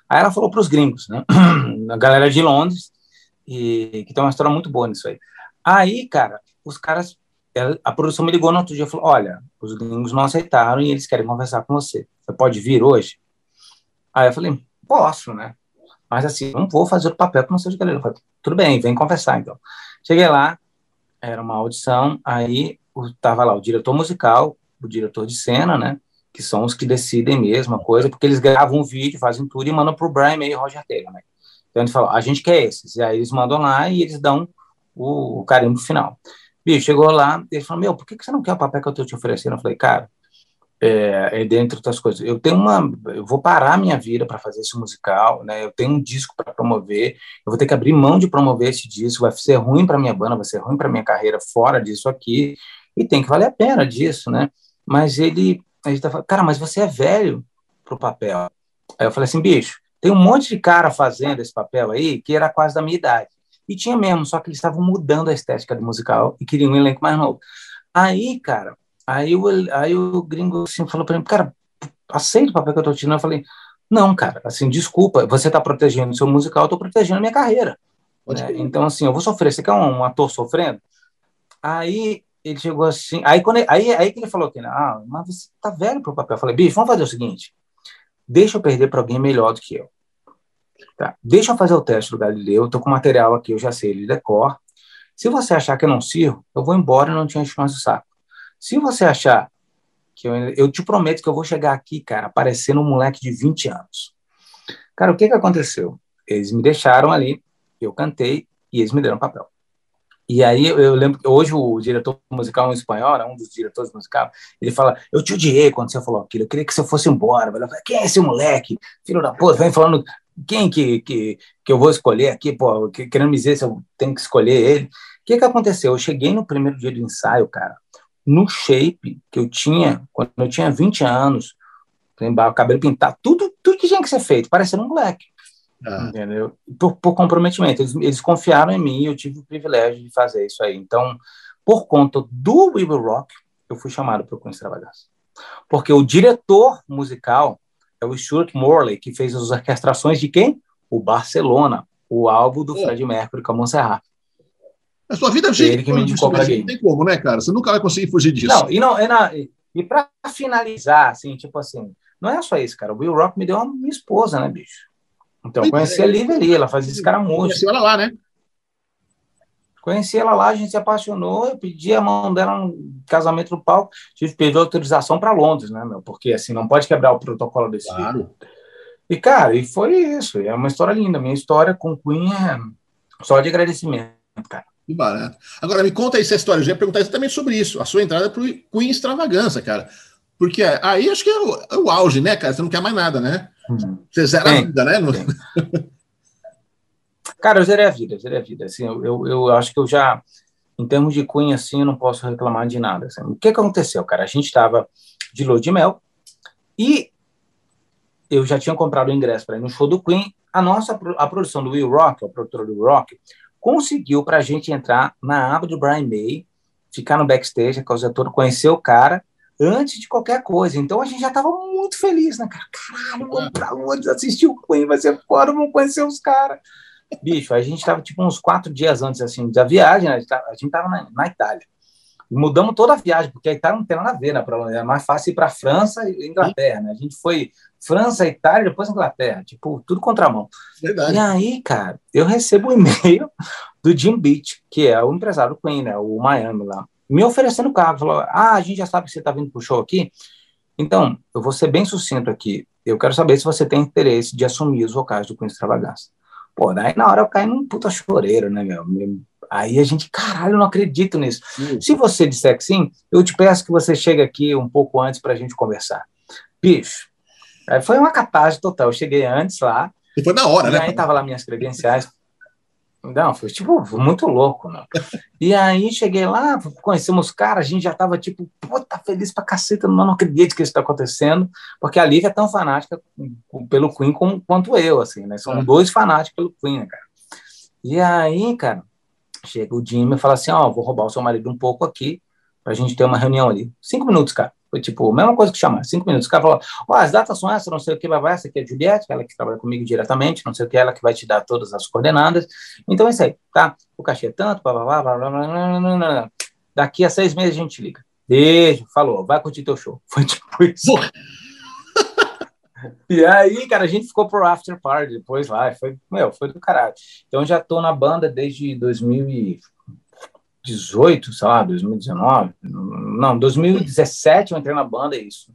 Aí ela falou para os gringos, né? A galera de Londres, e que tem uma história muito boa nisso aí. Aí, cara, os caras, a produção me ligou no outro dia e falou: Olha, os gringos não aceitaram e eles querem conversar com você. Você pode vir hoje? Aí eu falei: Posso, né? Mas assim, não vou fazer o papel não seja galera. Eu falei, Tudo bem, vem conversar então. Cheguei lá, era uma audição, aí tava lá o diretor musical, o diretor de cena, né? que são os que decidem mesmo a coisa, porque eles gravam um vídeo, fazem tudo e mandam para o Brian May e Roger Taylor, né? Então ele fala, a gente quer esses, e aí eles mandam lá e eles dão o, o carimbo final. Bicho, chegou lá, ele falou, meu, por que, que você não quer o papel que eu estou te oferecendo? Eu falei, cara, é, é, dentre outras coisas, eu tenho uma, eu vou parar minha vida para fazer esse musical, né? Eu tenho um disco para promover, eu vou ter que abrir mão de promover esse disco, vai ser ruim para minha banda, vai ser ruim para minha carreira fora disso aqui, e tem que valer a pena disso, né? Mas ele a gente tá falando, cara, mas você é velho pro papel. Aí eu falei assim, bicho, Tem um monte de cara fazendo esse papel aí que era quase da minha idade. E tinha mesmo, só que eles estavam mudando a estética do musical e queriam um elenco mais novo. Aí, cara, aí o, aí o gringo assim, falou para mim, cara, aceita o papel que eu tô tirando. Eu falei, não, cara, assim, desculpa, você está protegendo o seu musical, eu estou protegendo a minha carreira. Né? Então, assim, eu vou sofrer. Você quer um, um, ator sofrendo? Aí ele chegou assim, aí, quando ele, aí, aí que ele falou que, ah, mas você tá velho pro papel. Eu falei, bicho, vamos fazer o seguinte, deixa eu perder para alguém melhor do que eu. Tá. Deixa eu fazer o teste do Galileu, eu tô com material aqui, eu já sei ele decor. Se você achar que eu não sirvo, eu vou embora e não tinha chance de saco. Se você achar que eu, eu te prometo que eu vou chegar aqui, cara, parecendo um moleque de 20 anos. Cara, o que que aconteceu? Eles me deixaram ali, eu cantei e eles me deram papel. E aí eu lembro que hoje o diretor musical um espanhol, né, um dos diretores musicais, ele fala: Eu te odiei quando você falou aquilo, eu queria que você fosse embora. Eu falei, quem é esse moleque? Filho da puta, vem falando quem que, que, que eu vou escolher aqui, pô, querendo me dizer se eu tenho que escolher ele. O que, que aconteceu? Eu cheguei no primeiro dia do ensaio, cara, no shape que eu tinha quando eu tinha 20 anos, o cabelo pintado, tudo, tudo que tinha que ser feito, parecendo um moleque. Ah. Entendeu? Por, por comprometimento. Eles, eles, confiaram em mim e eu tive o privilégio de fazer isso aí. Então, por conta do We Will Rock, eu fui chamado para o Queen Extravaganza. Porque o diretor musical é o Stuart Morley, que fez as orquestrações de quem? O Barcelona, o álbum do é. Fred Mercury com a Montserrat. A sua vida é ele que me indicou para Não tem como, né, cara? Você nunca vai conseguir fugir disso. Não, e, não, e, e para finalizar, assim, tipo assim, não é só isso, cara. O Will Rock me deu uma minha esposa, né, bicho? Então, eu conheci a Lívia ali, ela fazia escaramujo. Conheci ela lá, né? Conheci ela lá, a gente se apaixonou, eu pedi a mão dela no casamento no palco, tive que pedir autorização para Londres, né, meu? Porque, assim, não pode quebrar o protocolo desse claro. Tipo. E, cara, e foi isso, é uma história linda. Minha história com Queen é só de agradecimento, cara. Que barato. Agora, me conta aí essa história, eu já ia perguntar exatamente sobre isso, a sua entrada para o Queen Extravagança, cara. Porque aí acho que é o, é o auge, né, cara? Você não quer mais nada, né? Você zera a vida, né? Cara, eu zerei a vida, zerei a vida. Assim, eu, eu, eu, acho que eu já, em termos de Queen, assim, eu não posso reclamar de nada. Assim. O que, que aconteceu, cara? A gente estava de lua de mel e eu já tinha comprado o ingresso para ir no show do Queen. A nossa a produção do Will Rock, o produtor do Will Rock, conseguiu para a gente entrar na aba do Brian May, ficar no backstage, a causa toda, conhecer o cara antes de qualquer coisa. Então a gente já estava muito feliz, né, cara? Caralho, vamos pra onde assistir o Queen, vai ser fora, vamos conhecer os caras. Bicho, a gente estava tipo uns quatro dias antes assim da viagem, a gente estava na, na, Itália. Mudamos toda a viagem, porque a Itália não tem nada a ver, né? É mais fácil ir para França e Inglaterra, né? A gente foi França, Itália, depois Inglaterra, tipo, tudo contramão. Verdade. E aí, cara, eu recebo um e-mail do Jim Beach, que é o empresário do Queen, né? O Miami lá me oferecendo carro. Falou: Ah, a gente já sabe que você está vindo para o show aqui. Então, eu vou ser bem sucinto aqui. Eu quero saber se você tem interesse de assumir os vocais do Queen Extravagância. Pô, daí na hora eu caí num puta choreiro, né, meu? Aí a gente, caralho, eu não acredito nisso. Sim. Se você disser que sim, eu te peço que você chegue aqui um pouco antes para a gente conversar. Bicho, aí foi uma catástrofe total. Eu cheguei antes lá. E foi na hora, e né? Aí tava lá minhas credenciais. Não, foi tipo muito louco, né? E aí cheguei lá, conhecemos os caras, a gente já tava tipo, puta, feliz pra caceta, não, não acredito que isso tá acontecendo, porque a Lívia é tão fanática pelo Queen como, quanto eu, assim, né? São é. dois fanáticos pelo Queen, né, cara? E aí, cara, chega o Jimmy e fala assim: Ó, oh, vou roubar o seu marido um pouco aqui, pra gente ter uma reunião ali. Cinco minutos, cara. Foi tipo, a mesma coisa que chamar, cinco minutos. O cara falou: oh, as datas são essas, não sei o que, vai, vai, essa aqui é a Juliette, ela que trabalha comigo diretamente, não sei o que, ela que vai te dar todas as coordenadas. Então é isso aí, tá? O cachê é tanto, blá, blá, blá, blá, blá, blá, blá, blá. Daqui a seis meses a gente liga. Beijo, falou, vai curtir teu show. Foi tipo isso. E aí, cara, a gente ficou pro after party depois lá, foi, meu, foi do caralho. Então já tô na banda desde 2000 e 2018, sei lá, 2019, não, 2017 eu entrei na banda, é isso.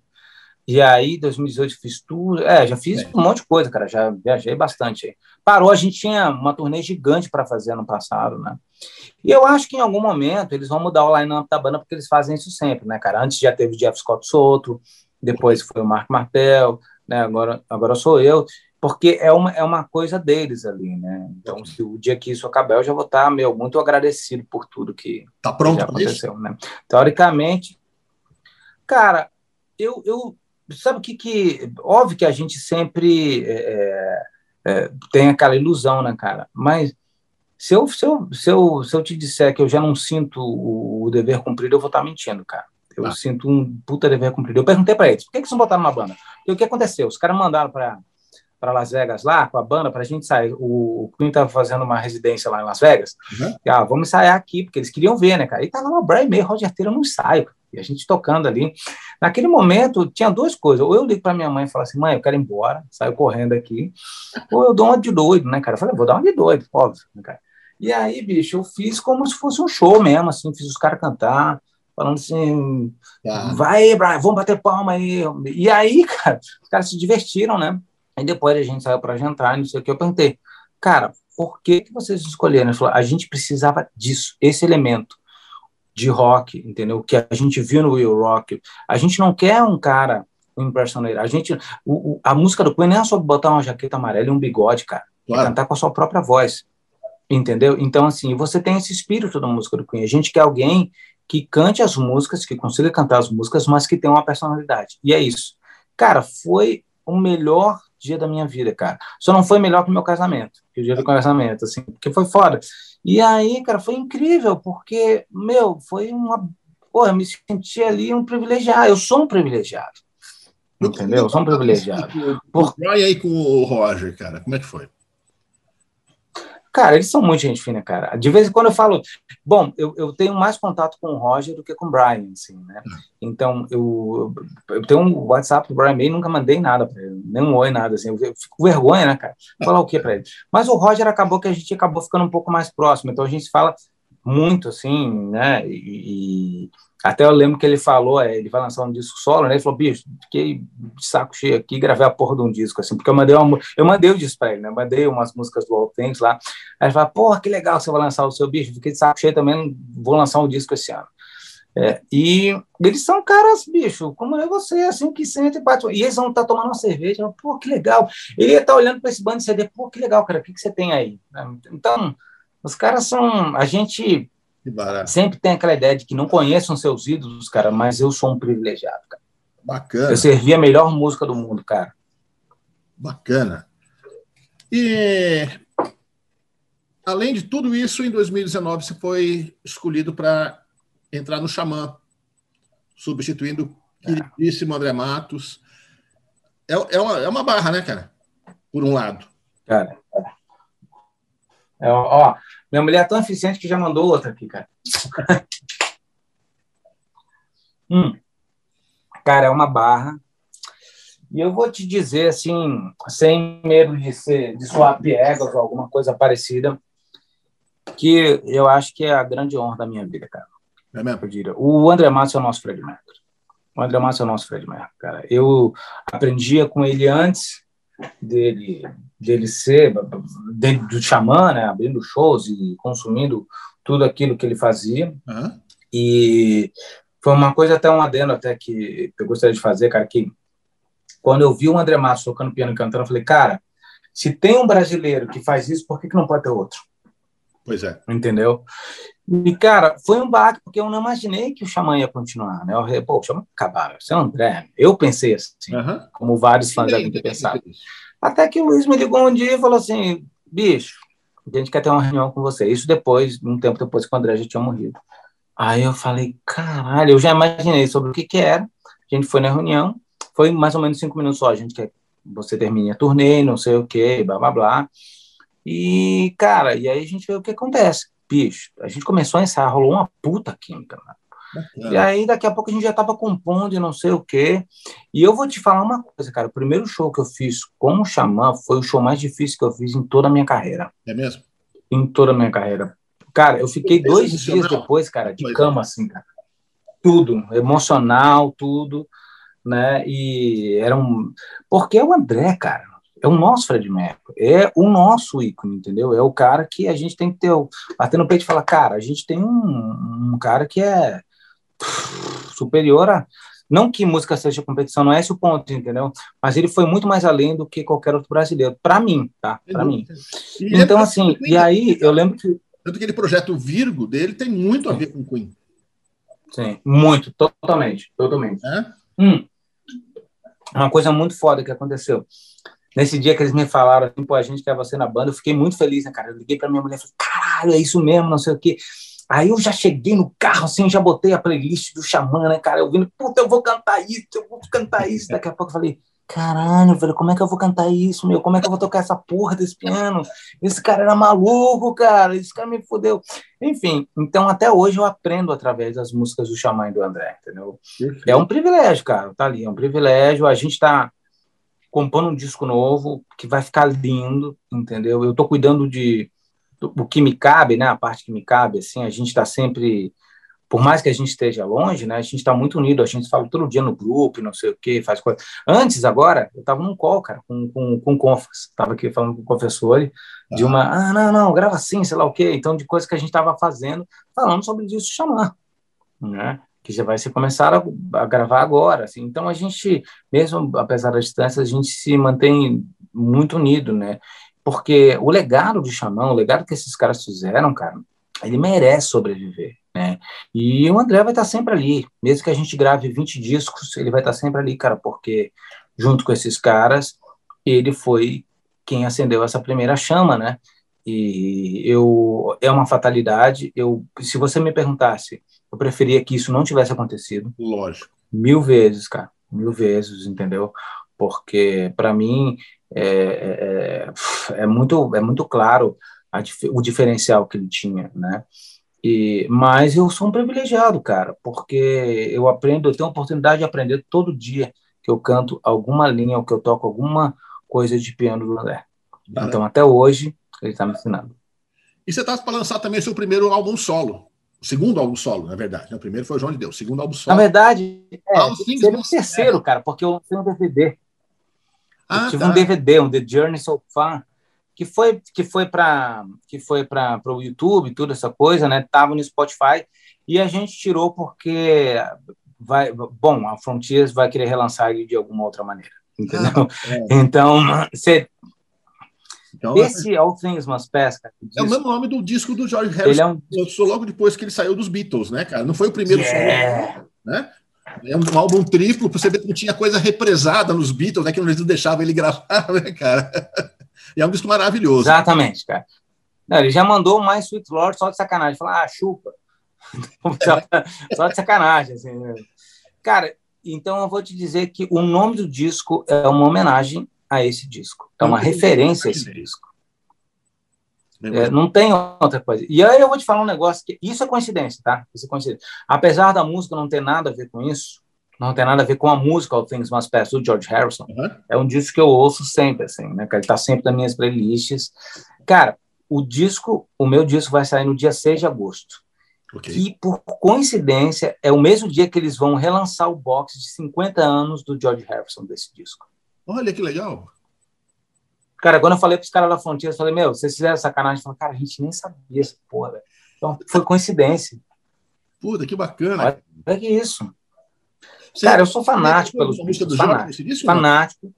E aí, 2018 fiz tudo, é, já fiz é. um monte de coisa, cara, já viajei bastante. Parou, a gente tinha uma turnê gigante para fazer ano passado, né? E eu acho que em algum momento eles vão mudar o line-up da banda, porque eles fazem isso sempre, né, cara? Antes já teve o Jeff Scott Soto, depois foi o Mark Martel, né? Agora, agora sou eu porque é uma, é uma coisa deles ali, né? Então, se o dia que isso acabar, eu já vou estar, meu, muito agradecido por tudo que, tá pronto já aconteceu, isso? né? Teoricamente, cara, eu, eu sabe o que que óbvio que a gente sempre é, é, tem aquela ilusão, né, cara? Mas se eu, se, eu, se, eu, se eu te disser que eu já não sinto o, o dever cumprido, eu vou estar mentindo, cara. Eu ah. sinto um puta dever cumprido. Eu perguntei para eles, por que, que vocês botaram uma banda? Porque o que aconteceu? Os caras mandaram para para Las Vegas lá com a banda para a gente sair. O, o Queen estava fazendo uma residência lá em Las Vegas. Uhum. E, ah, vamos ensaiar aqui, porque eles queriam ver, né, cara? E tava lá o Brian May, Roger Taylor no ensaio, e a gente tocando ali. Naquele momento, tinha duas coisas. Ou eu ligo para minha mãe e falo assim, mãe, eu quero ir embora, saio correndo aqui. Ou eu dou uma de doido, né, cara? Eu falei, vou dar uma de doido, óbvio, né, cara? E aí, bicho, eu fiz como se fosse um show mesmo, assim, fiz os caras cantar, falando assim, ah. vai, Brian, vamos bater palma aí. E aí, cara, os caras se divertiram, né? Aí depois a gente saiu para jantar, não sei o que, eu perguntei, cara, por que, que vocês escolheram? Ele falou, a gente precisava disso, esse elemento de rock, entendeu? Que a gente viu no Will Rock. A gente não quer um cara, um impersonator. A gente, o, o, a música do Queen não é só botar uma jaqueta amarela e um bigode, cara. Claro. Cantar com a sua própria voz, entendeu? Então, assim, você tem esse espírito da música do Queen. A gente quer alguém que cante as músicas, que consiga cantar as músicas, mas que tenha uma personalidade. E é isso. Cara, foi o melhor dia da minha vida, cara. Só não foi melhor que o meu casamento, que o dia do casamento, assim, porque foi foda. E aí, cara, foi incrível, porque, meu, foi uma. Porra, eu me senti ali um privilegiado. Eu sou um privilegiado. Entendeu? Eu sou um privilegiado. Por... E aí com o Roger, cara, como é que foi? Cara, eles são muito gente fina, cara. De vez em quando eu falo, bom, eu, eu tenho mais contato com o Roger do que com o Brian, assim, né? Hum. Então, eu, eu tenho um WhatsApp do Brian May, nunca mandei nada para ele, nem um oi, nada, assim. Eu, fico com vergonha, né, cara? Falar o que para ele? Mas o Roger acabou que a gente acabou ficando um pouco mais próximo, então a gente fala muito, assim, né? E, até eu lembro que ele falou, é, ele vai lançar um disco solo, né? Ele falou, bicho, fiquei de saco cheio aqui, gravei a porra de um disco, assim, porque eu mandei uma, eu mandei o disco pra ele, né? mandei umas músicas do All Things lá. Aí ele falou, porra, que legal você vai lançar o seu bicho, fiquei de saco cheio também, vou lançar um disco esse ano. É, e eles são caras, bicho, como é você, assim, que sente e bate. E eles vão estar tá tomando uma cerveja, pô, que legal. Ele ia estar tá olhando para esse bando de CD, pô, que legal, cara, o que, que você tem aí? Então, os caras são. A gente Sempre tem aquela ideia de que não conheçam seus ídolos, cara, mas eu sou um privilegiado, cara. Bacana. Eu servi a melhor música do mundo, cara. Bacana. E além de tudo isso, em 2019 você foi escolhido para entrar no Xamã, substituindo o queridíssimo André Matos. É, é, uma, é uma barra, né, cara? Por um lado. Cara, é, ó, minha mulher é tão eficiente que já mandou outra aqui, cara. hum. Cara, é uma barra. E eu vou te dizer, assim, sem medo de, ser, de soar piegas ou alguma coisa parecida, que eu acho que é a grande honra da minha vida, cara. É mesmo? Eu diria. O André Matos é o nosso Fred Mercury. O André Matos é o nosso Fred Mercury, cara. Eu aprendia com ele antes dele dele ser dentro do xamã, né, abrindo shows e consumindo tudo aquilo que ele fazia. Uhum. E foi uma coisa até um adendo até que eu gostaria de fazer, cara, que quando eu vi o André Massa tocando piano e cantando, eu falei, cara, se tem um brasileiro que faz isso, por que, que não pode ter outro? Pois é. Entendeu? E, cara, foi um baque, porque eu não imaginei que o Xamã ia continuar, né? Eu, pô, o Xamã acabar, você é o André. Eu pensei assim, uhum. como vários fãs devem ter pensado. Até que o Luiz me ligou um dia e falou assim: bicho, a gente quer ter uma reunião com você. Isso depois, um tempo depois que o André já tinha morrido. Aí eu falei: caralho, eu já imaginei sobre o que, que era. A gente foi na reunião, foi mais ou menos cinco minutos só. A gente quer você termine a turnê, não sei o que, blá blá blá. E, cara, e aí a gente vê o que acontece. Bicho, a gente começou a ensaiar, rolou uma puta química, né? E aí, daqui a pouco, a gente já estava compondo e não sei o quê. E eu vou te falar uma coisa, cara. O primeiro show que eu fiz com o Xamã foi o show mais difícil que eu fiz em toda a minha carreira. É mesmo? Em toda a minha carreira. Cara, eu fiquei dois dias depois, cara, de cama, assim, cara. Tudo, emocional, tudo, né? E era um. Porque é o André, cara. É o nosso Fred Mercury. É o nosso ícone, entendeu? É o cara que a gente tem que ter. Bater no peito e falar, cara, a gente tem um, um cara que é superior a. Não que música seja competição, não é esse o ponto, entendeu? Mas ele foi muito mais além do que qualquer outro brasileiro, para mim, tá? Para mim. E então, assim, e aí eu lembro que. Tanto que aquele projeto Virgo dele tem muito a ver com Queen. Sim, muito, totalmente, totalmente. É? Hum, uma coisa muito foda que aconteceu. Nesse dia que eles me falaram, assim, pô, a gente quer você na banda, eu fiquei muito feliz, né, cara? Eu liguei pra minha mulher e falei, caralho, é isso mesmo, não sei o quê. Aí eu já cheguei no carro, assim, já botei a playlist do Xamã, né, cara? Eu vindo, puta, eu vou cantar isso, eu vou cantar isso. Daqui a pouco eu falei, caralho, velho, como é que eu vou cantar isso, meu? Como é que eu vou tocar essa porra desse piano? Esse cara era maluco, cara, esse cara me fodeu. Enfim, então até hoje eu aprendo através das músicas do Xamã e do André, entendeu? É um privilégio, cara, tá ali, é um privilégio. A gente tá compondo um disco novo que vai ficar lindo, entendeu? Eu tô cuidando de o que me cabe, né? A parte que me cabe, assim, a gente está sempre, por mais que a gente esteja longe, né? A gente está muito unido, a gente fala todo dia no grupo, não sei o quê, faz coisa. Antes, agora, eu estava num call, cara, com, com, com Confas, estava aqui falando com o professor de uma, ah, não, não, grava assim, sei lá o quê, então de coisas que a gente estava fazendo, falando sobre isso chamar, né? Que já vai se começar a, a, gravar agora, assim. Então a gente, mesmo apesar da distância, a gente se mantém muito unido, né? Porque o legado de Xamã, o legado que esses caras fizeram, cara, ele merece sobreviver, né? E o André vai estar sempre ali, mesmo que a gente grave 20 discos, ele vai estar sempre ali, cara, porque junto com esses caras, ele foi quem acendeu essa primeira chama, né? E eu é uma fatalidade. Eu, se você me perguntasse, eu preferia que isso não tivesse acontecido. Lógico. Mil vezes, cara, mil vezes, entendeu? Porque para mim é, é, é, é, muito, é muito claro a, o diferencial que ele tinha, né? E, mas eu sou um privilegiado, cara, porque eu aprendo, eu tenho a oportunidade de aprender todo dia que eu canto alguma linha ou que eu toco alguma coisa de piano do André. Então, até hoje, ele está me ensinando. E você está para lançar também seu primeiro álbum solo. Segundo álbum solo, na verdade. O primeiro foi o João de Deus. Segundo álbum solo. Na verdade, é, ah, seria o terceiro, cara, porque eu lancei um DVD. Ah, tive tá. um DVD, um The Journey So Far, que foi que foi para que foi para o YouTube, toda essa coisa, né? Tava no Spotify e a gente tirou porque vai, bom, a Frontiers vai querer relançar ele de alguma outra maneira, entendeu? Ah, é. Então, você então, Esse All Things Must Pass, cara, É o mesmo nome do disco do George Harrison. Ele é um... logo depois que ele saiu dos Beatles, né, cara? Não foi o primeiro yeah. solo, né? É um álbum triplo, pra você ver que não tinha coisa represada nos Beatles, né? Que não deixava ele gravar, né, cara? E é um disco maravilhoso. Exatamente, cara. Não, ele já mandou mais Sweet Lord só de sacanagem. Falar, ah, chupa. É. só de sacanagem, assim. Né? Cara, então eu vou te dizer que o nome do disco é uma homenagem a esse disco. É uma referência a esse disco. É, não tem outra coisa. E aí eu vou te falar um negócio que isso é coincidência, tá? Isso é coincidência. Apesar da música não ter nada a ver com isso, não tem nada a ver com a música All Things Must Pass do George Harrison. Uhum. É um disco que eu ouço sempre, assim, né? Que ele tá sempre nas minhas playlists. Cara, o disco, o meu disco vai sair no dia 6 de agosto. Okay. Que, por coincidência, é o mesmo dia que eles vão relançar o box de 50 anos do George Harrison desse disco. Olha que legal. Cara, quando eu falei para os caras da Frontier, eu falei, meu, vocês fizeram sacanagem. Eu falei, cara, a gente nem sabia essa porra. Então, foi coincidência. Puta, que bacana. Olha que isso. Você cara, eu sou fanático pelos música do fanático. Jorge, fanático.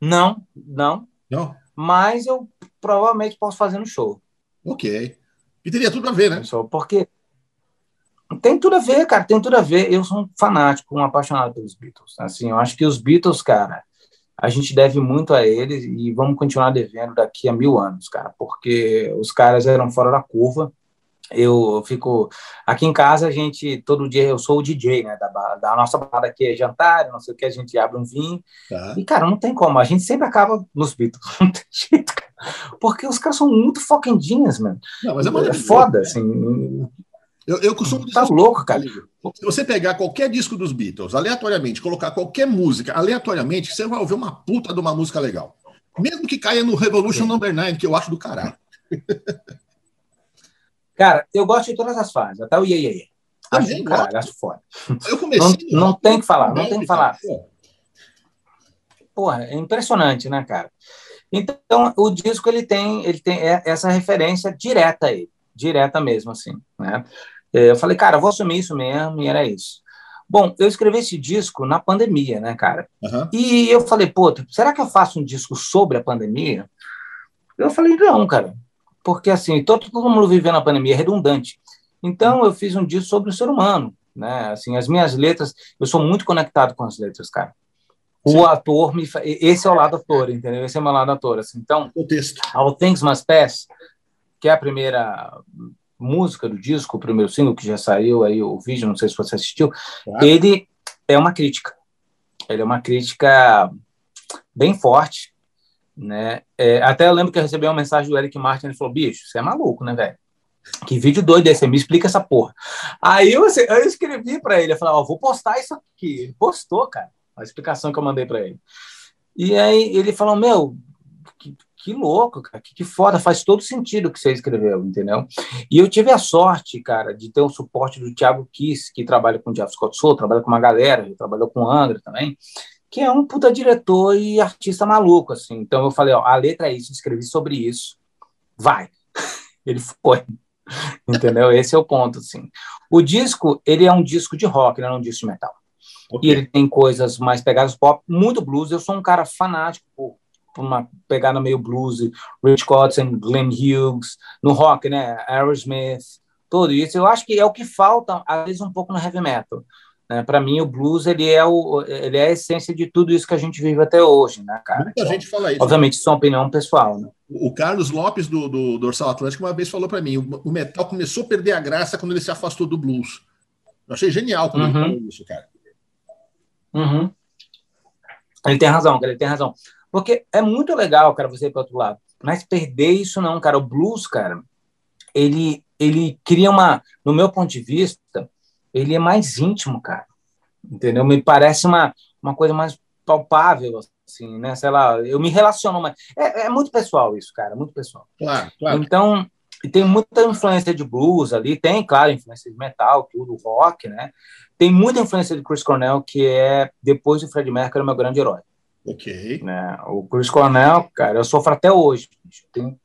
Não, não. Não. Mas eu provavelmente posso fazer no show. Ok. E teria tudo a ver, né? Porque tem tudo a ver, cara, tem tudo a ver. Eu sou um fanático, um apaixonado pelos Beatles. Assim, eu acho que os Beatles, cara, a gente deve muito a eles e vamos continuar devendo daqui a mil anos, cara, porque os caras eram fora da curva. Eu fico aqui em casa, a gente todo dia eu sou o DJ, né, da, da nossa balada aqui é jantar, não sei o que, a gente abre um vinho tá. e cara, não tem como, a gente sempre acaba nos Beatles, não tem jeito, cara. porque os caras são muito foquendinhas, mano. Não, mas é, é foda, né? assim. Eu, eu costumo dizer. Tá louco, cara. Se você pegar qualquer disco dos Beatles, aleatoriamente, colocar qualquer música, aleatoriamente, você vai ouvir uma puta de uma música legal. Mesmo que caia no Revolution Number 9, que eu acho do caralho. Cara, eu gosto de todas as fases, até o Iê Iê. Acho do caralho, acho foda. Eu comecei. Não, não tem que falar, não tem que falar. Porra, é impressionante, né, cara? Então, o disco ele tem, ele tem essa referência direta a ele, direta mesmo, assim, né? É, eu falei, cara, vou assumir isso mesmo, e era isso. Bom, eu escrevi esse disco na pandemia, né, cara? Uhum. E eu falei, pô, será que eu faço um disco sobre a pandemia? Eu falei, não, cara, porque assim, todo, todo mundo vivendo a pandemia é redundante. Então, eu fiz um disco sobre o ser humano, né? Assim, as minhas letras, eu sou muito conectado com as letras, cara. o ator me esse é o lado ator, entendeu? Esse é o meu lado ator, assim. Então, o texto. All Things Must Pass, que é a primeira música do disco, o primeiro single que já saiu aí o vídeo, não sei se você assistiu, claro. ele é uma crítica. Ele é uma crítica bem forte, né? É, até eu lembro que eu recebi uma mensagem do Eric Martin, ele falou: "Bicho, você é maluco, né, velho? Que vídeo doido esse? Me explica essa porra". Aí eu, eu escrevi para ele, eu falei: "Ó, oh, vou postar isso aqui". Ele postou, cara a explicação que eu mandei para ele. E aí ele falou: Meu, que, louco, cara, que, que, foda, faz todo sentido o que você escreveu, entendeu? E eu tive a sorte, cara, de ter o suporte do Thiago Kiss, que trabalha com o Jeff Scott Soul, trabalha com uma galera, ele trabalhou com o André também, que é um puta diretor e artista maluco, assim. Então eu falei: Ó, a letra é isso, escrevi sobre isso, vai. ele foi. Entendeu? Esse é o ponto, assim. O disco, ele é um disco de rock, não é um disco de metal. Okay. E ele tem coisas mais pegadas pop, muito blues. Eu sou um cara fanático por uma pegada meio blues, Rich Cotton, Glenn Hughes, no rock, né? Aerosmith, tudo isso. Eu acho que é o que falta, às vezes, um pouco no heavy metal. Né? Para mim, o blues ele é, o, ele é a essência de tudo isso que a gente vive até hoje, né, cara? Muita então, gente fala isso. Obviamente, isso é uma opinião pessoal, né? O Carlos Lopes, do, do Dorsal Atlântico, uma vez falou para mim: o metal começou a perder a graça quando ele se afastou do blues. Eu achei genial quando uhum. ele falou isso, cara. Uhum. Ele tem razão, ele tem razão. Porque é muito legal, cara, você ir para outro lado. Mas perder isso não, cara. O blues, cara, ele, ele cria uma, no meu ponto de vista, ele é mais íntimo, cara. Entendeu? Me parece uma, uma coisa mais palpável, assim, né? Sei lá, eu me relaciono mais. É, é muito pessoal isso, cara, muito pessoal. Claro, claro. Então, tem muita influência de blues ali, tem, claro, influência de metal, tudo, rock, né? Tem muita influência de Chris Cornell, que é, depois do Fred Mercury, o meu grande herói. Ok. Né? O Chris Cornell, cara, eu sofro até hoje. Tem,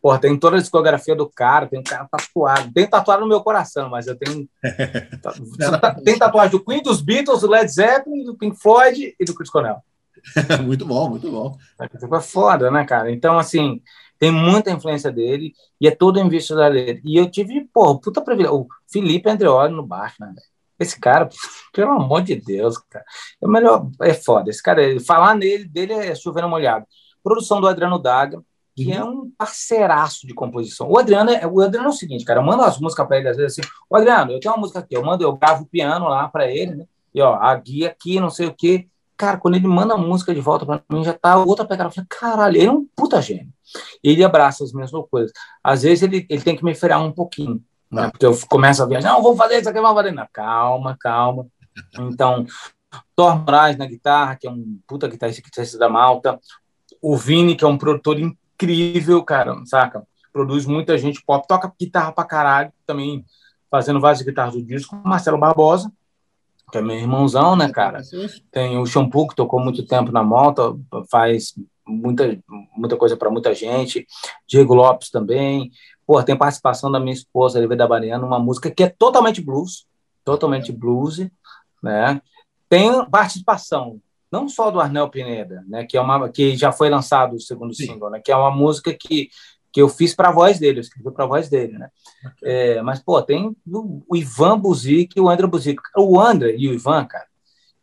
porra, tem toda a discografia do cara, tem um cara tatuado. Tem tatuado no meu coração, mas eu tenho. tem tatuagem do Queen, dos Beatles, do Led Zeppelin, do Pink Floyd e do Chris Cornell. muito bom, muito bom. É foda, né, cara? Então, assim, tem muita influência dele e é todo em vista da dele. E eu tive, porra, puta privilégio. O Felipe Andreoli no baixo, né, velho? Esse cara, pelo amor de Deus, cara. É melhor, é foda. Esse cara, falar nele, dele é chovendo molhado. Produção do Adriano Daga, que uhum. é um parceiraço de composição. O Adriano, é, o Adriano é o seguinte, cara, eu mando as músicas para ele às vezes assim, o Adriano, eu tenho uma música aqui, eu mando, eu gravo o piano lá para ele, né? E ó, a guia aqui, não sei o quê. Cara, quando ele manda a música de volta para mim, já tá outra pegada. Eu falei, caralho, ele é um puta gênio. Ele abraça as mesmas coisas. Às vezes ele, ele tem que me frear um pouquinho. Né? Porque eu começo a viajar, não, vou fazer isso aqui, vou fazer. Não, calma, calma. Então, Thor Moraes na guitarra, que é um puta guitarrista da Malta. O Vini, que é um produtor incrível, cara, saca? Produz muita gente pop, toca guitarra pra caralho, também fazendo várias guitarras do disco. Marcelo Barbosa, que é meu irmãozão, né, cara? Tem o Shampoo, que tocou muito tempo na Malta, faz muita, muita coisa para muita gente. Diego Lopes também. Pô, tem participação da minha esposa, Olivia Bariana, uma música que é totalmente blues, totalmente blues, né? Tem participação não só do Arnel Pineda, né, que é uma que já foi lançado o segundo Sim. single, né, que é uma música que que eu fiz para a voz dele, eu escrevi para a voz dele, né? Okay. É, mas pô, tem o, o Ivan Buzik e o André Buzik. O André e o Ivan, cara,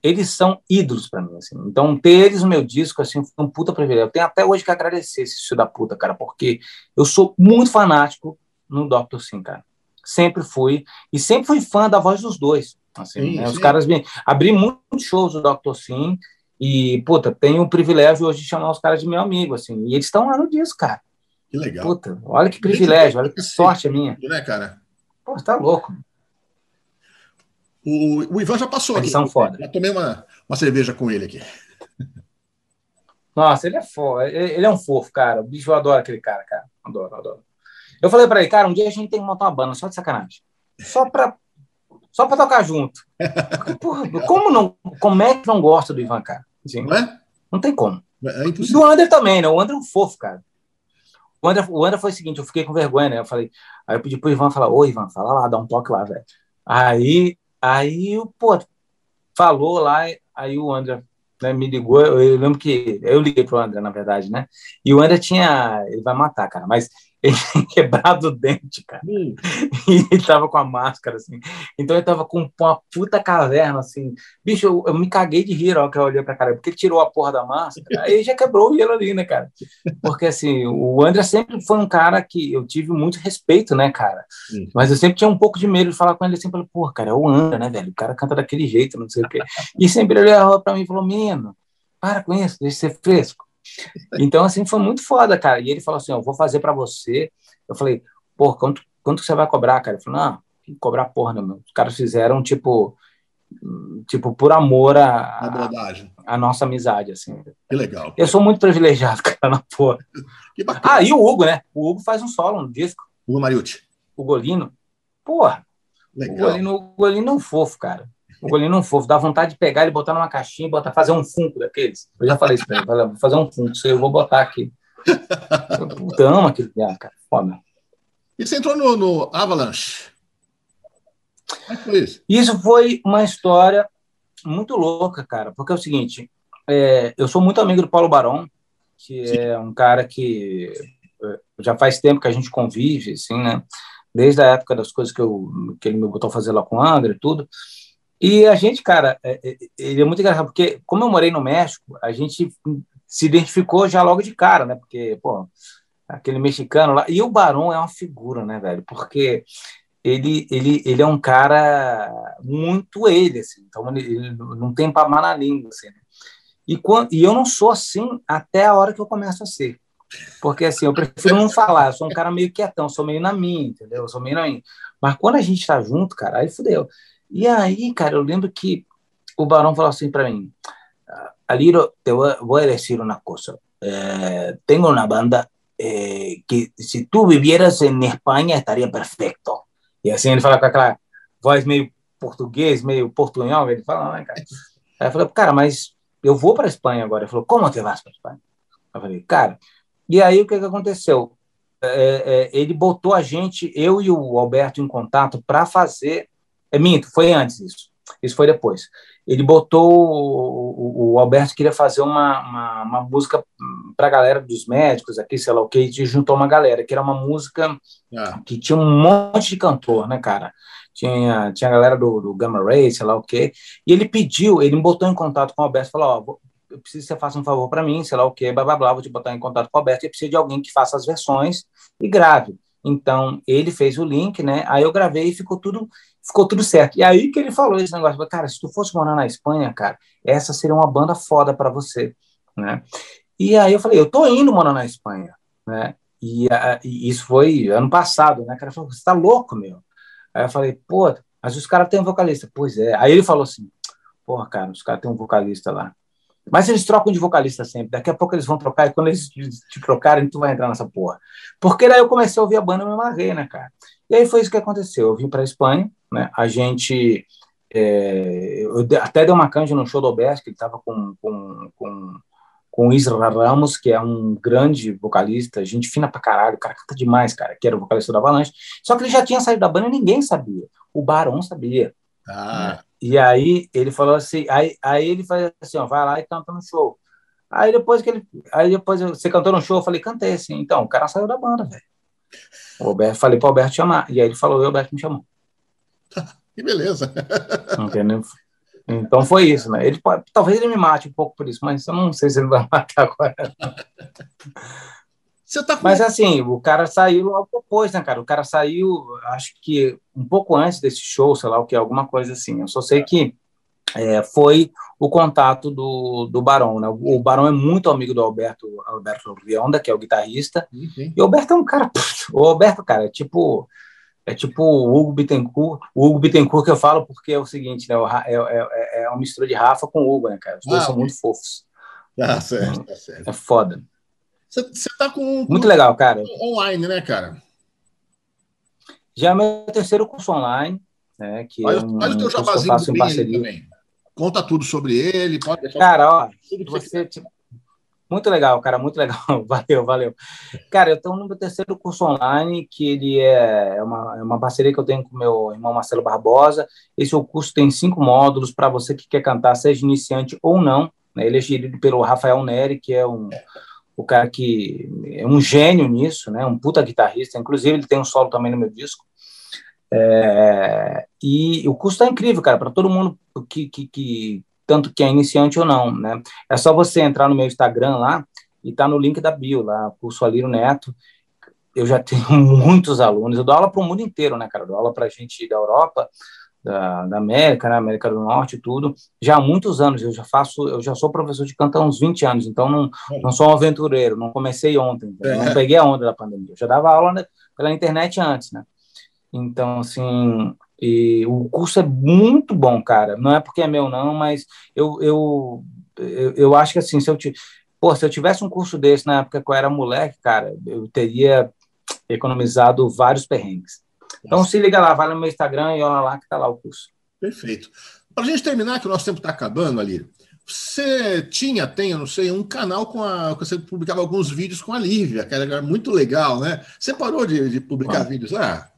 eles são ídolos para mim, assim. Então, ter eles no meu disco, assim, foi um puta privilégio. Eu tenho até hoje que agradecer esse filho da puta, cara, porque eu sou muito fanático no Dr. Sim, cara. Sempre fui. E sempre fui fã da voz dos dois. Assim, sim, né? Os caras me... Abri muitos shows do Dr. Sim e, puta, tenho o privilégio hoje de chamar os caras de meu amigo, assim. E eles estão lá no disco, cara. Que legal. Puta, olha que privilégio, olha que sorte a minha. Né, cara? Pô, tá louco. O, o Ivan já passou Eles aqui. são foda. Já tomei uma, uma cerveja com ele aqui. Nossa, ele é foda. Ele é um fofo, cara. O bicho, eu adoro aquele cara, cara. Adoro, adoro. Eu falei pra ele, cara, um dia a gente tem que montar uma banda, só de sacanagem. Só pra, só pra tocar junto. Porra, como, não, como é que não gosta do Ivan, cara? Assim, não é? Não tem como. É do André também, né? O André é um fofo, cara. O André, o André foi o seguinte, eu fiquei com vergonha, né? Eu falei, aí eu pedi pro Ivan falar, ô Ivan, fala lá, dá um toque lá, velho. Aí Aí, pô, falou lá, aí o André né, me ligou, eu, eu lembro que eu liguei pro André, na verdade, né? E o André tinha, ele vai matar, cara, mas ele tinha quebrado o dente, cara. E ele tava com a máscara, assim. Então ele tava com uma puta caverna, assim. Bicho, eu, eu me caguei de rir, ó, que eu olhei pra cara, porque ele tirou a porra da máscara, aí já quebrou o gelo ali, né, cara? Porque, assim, o André sempre foi um cara que eu tive muito respeito, né, cara? Hum. Mas eu sempre tinha um pouco de medo de falar com ele, sempre falei, pô, cara, é o André, né, velho? O cara canta daquele jeito, não sei o quê. E sempre ele olhava pra mim e falou, menino, para com isso, deixa de ser fresco. Então, assim, foi muito foda, cara. E ele falou assim: Eu vou fazer para você. Eu falei: Pô, quanto, quanto você vai cobrar, cara? Ele falou: Não, cobrar porra, não, meu. Os caras fizeram, tipo, tipo por amor a, a, a, nossa amizade, assim. Que legal. Eu sou muito privilegiado, cara, na porra. Que bacana. Ah, e o Hugo, né? O Hugo faz um solo no disco. Hugo Mariucci. O Golino. Porra. Legal. O Golino, o Golino é um fofo, cara. O golinho não fofo, dá vontade de pegar ele, botar numa caixinha e botar, fazer um funko daqueles. Eu já falei isso pra ele, vou fazer um funko, eu vou botar aqui. Puta, amo aquele cara, cara, foda. E você entrou no, no Avalanche? Como é foi isso? Isso foi uma história muito louca, cara, porque é o seguinte, é, eu sou muito amigo do Paulo Barão, que Sim. é um cara que é, já faz tempo que a gente convive, assim, né? Desde a época das coisas que, eu, que ele me botou a fazer lá com o André e tudo. E a gente, cara, é, é, ele é muito engraçado, porque como eu morei no México, a gente se identificou já logo de cara, né? Porque, pô, aquele mexicano lá. E o Barão é uma figura, né, velho? Porque ele, ele, ele é um cara muito ele, assim. Então, ele não tem pamar na língua, assim. Né? E, quando, e eu não sou assim até a hora que eu começo a ser. Porque, assim, eu prefiro não falar. Eu sou um cara meio quietão, sou meio na minha, entendeu? Eu sou meio na minha. Mas quando a gente tá junto, cara, aí fudeu. E aí, cara, eu lembro que o Barão falou assim para mim: Aliro, te vou, vou dizer uma coisa. Eh, tenho uma banda eh, que, se tu vivieras em Espanha, estaria perfeito. E assim ele fala com aquela voz meio português, meio portunhol. Ele fala, né, cara? Aí eu falei, cara, mas eu vou para Espanha agora. Ele falou, como que vas para Espanha? Eu falei, cara. E aí o que, que aconteceu? É, é, ele botou a gente, eu e o Alberto, em contato para fazer é minto, foi antes isso. Isso foi depois. Ele botou. O, o Alberto queria fazer uma, uma, uma música para a galera dos médicos aqui, sei lá o que, e juntou uma galera, que era uma música ah. que tinha um monte de cantor, né, cara? Tinha, tinha a galera do, do Gamma Ray, sei lá o quê. E ele pediu, ele me botou em contato com o Alberto falou: Ó, oh, eu preciso que você faça um favor para mim, sei lá o quê, blá blá blá, vou te botar em contato com o Alberto. E precisa de alguém que faça as versões e grave. Então, ele fez o link, né? Aí eu gravei e ficou tudo ficou tudo certo. E aí que ele falou esse negócio, cara, se tu fosse morar na Espanha, cara, essa seria uma banda foda para você, né? E aí eu falei, eu tô indo morar na Espanha, né? E, a, e isso foi ano passado, né? O cara falou, você tá louco, meu? Aí eu falei, pô, mas os caras têm um vocalista. Pois é. Aí ele falou assim, porra, cara, os caras têm um vocalista lá. Mas eles trocam de vocalista sempre. Daqui a pouco eles vão trocar e quando eles te trocarem, tu vai entrar nessa porra. Porque daí eu comecei a ouvir a banda e me amarrei, né, cara? E aí foi isso que aconteceu. Eu vim para Espanha, né? A gente. É, eu até dei uma canja no show do Alberto, que ele estava com, com, com, com o Isra Ramos, que é um grande vocalista, gente fina pra caralho, o cara canta demais, cara, que era o vocalista da Avalanche. Só que ele já tinha saído da banda e ninguém sabia. O Barão sabia. Ah. Né? E aí ele falou assim, aí, aí ele faz assim, ó, vai lá e canta no show. Aí depois que ele, aí depois você cantou no show, eu falei, cantei assim. Então, o cara saiu da banda, velho. O Alberto, falei para o Alberto chamar. E aí ele falou, o Alberto me chamou. Que beleza. Entendeu? Então foi isso, né? Ele pode, talvez ele me mate um pouco por isso, mas eu não sei se ele vai matar agora. Tá. Mas assim, o cara saiu logo depois, né, cara? O cara saiu, acho que um pouco antes desse show, sei lá o que, alguma coisa assim. Eu só sei que é, foi o contato do, do Barão. Né? O Barão é muito amigo do Alberto, Alberto Rionda, que é o guitarrista. Uhum. E o Alberto é um cara. O Alberto, cara, é tipo. É tipo o Hugo Bittencourt. O Hugo Bittencourt que eu falo porque é o seguinte, né? É, é, é uma mistura de Rafa com Hugo, né, cara? Os dois ah, são muito fofos. Tá certo, tá certo. É foda. Você tá com. Muito legal, cara. Online, né, cara? Já é meu terceiro curso online. Né, que olha, é um, olha o teu jabazinho do também. Conta tudo sobre ele. Pode cara, ó, você, tipo, muito legal, cara, muito legal. Valeu, valeu. Cara, eu estou no meu terceiro curso online, que ele é, é uma, é uma parceria que eu tenho com meu irmão Marcelo Barbosa. Esse o curso tem cinco módulos para você que quer cantar, seja iniciante ou não. Né? Ele é gerido pelo Rafael Neri, que é um, o cara que é um gênio nisso, né? Um puta guitarrista. Inclusive, ele tem um solo também no meu disco. É, e o curso está incrível, cara, para todo mundo que, que, que, tanto que é iniciante ou não, né? É só você entrar no meu Instagram lá e tá no link da bio lá, curso Aliro Neto. Eu já tenho muitos alunos. Eu dou aula para o mundo inteiro, né, cara? Eu dou aula para gente da Europa, da, da América, né, América do Norte e tudo, já há muitos anos, eu já faço, eu já sou professor de canto há uns 20 anos, então não, não sou um aventureiro, não comecei ontem, é. não peguei a onda da pandemia, eu já dava aula pela internet antes, né, então, assim, e o curso é muito bom, cara, não é porque é meu não, mas eu, eu, eu, eu acho que, assim, se eu, pô, se eu tivesse um curso desse na época que eu era moleque, cara, eu teria economizado vários perrengues. Então se liga lá, vai no meu Instagram e olha lá que está lá o curso. Perfeito. Para a gente terminar, que o nosso tempo está acabando ali, você tinha, tem, eu não sei, um canal com a. Você publicava alguns vídeos com a Lívia, que era muito legal, né? Você parou de, de publicar ah. vídeos lá?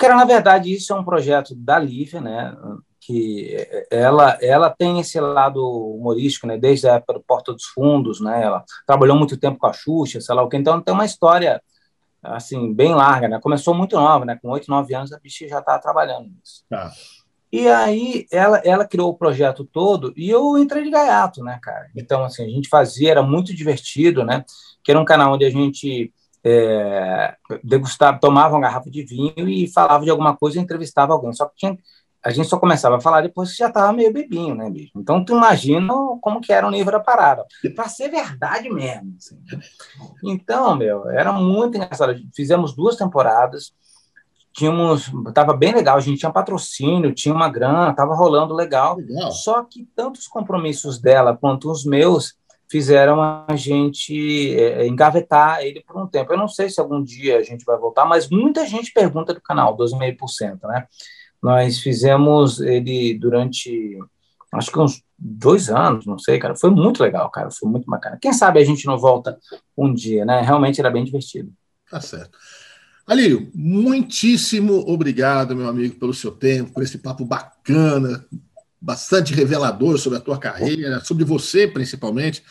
Cara, na verdade, isso é um projeto da Lívia, né? Que ela, ela tem esse lado humorístico, né? Desde a época do Porta dos Fundos, né? Ela trabalhou muito tempo com a Xuxa, sei lá o que. Então, tem uma história assim, bem larga, né? Começou muito nova, né? Com oito, nove anos, a bicha já estava trabalhando nisso. Tá. E aí ela, ela criou o projeto todo e eu entrei de gaiato, né, cara? Então, assim, a gente fazia, era muito divertido, né? Que era um canal onde a gente é, degustava, tomava uma garrafa de vinho e falava de alguma coisa e entrevistava alguém. Só que tinha a gente só começava a falar depois que já estava meio bebinho, né, bicho? Então, tu imagina como que era o nível da parada. Para ser verdade mesmo. Assim. Então, meu, era muito engraçado. Fizemos duas temporadas, tínhamos, tava bem legal, a gente tinha patrocínio, tinha uma grana, tava rolando legal. legal. Só que tanto os compromissos dela quanto os meus fizeram a gente é, engavetar ele por um tempo. Eu não sei se algum dia a gente vai voltar, mas muita gente pergunta do canal, 12,5%, né? Nós fizemos ele durante, acho que uns dois anos, não sei, cara. Foi muito legal, cara. Foi muito bacana. Quem sabe a gente não volta um dia, né? Realmente era bem divertido. Tá certo. Alírio, muitíssimo obrigado, meu amigo, pelo seu tempo, por esse papo bacana, bastante revelador sobre a tua carreira, sobre você principalmente.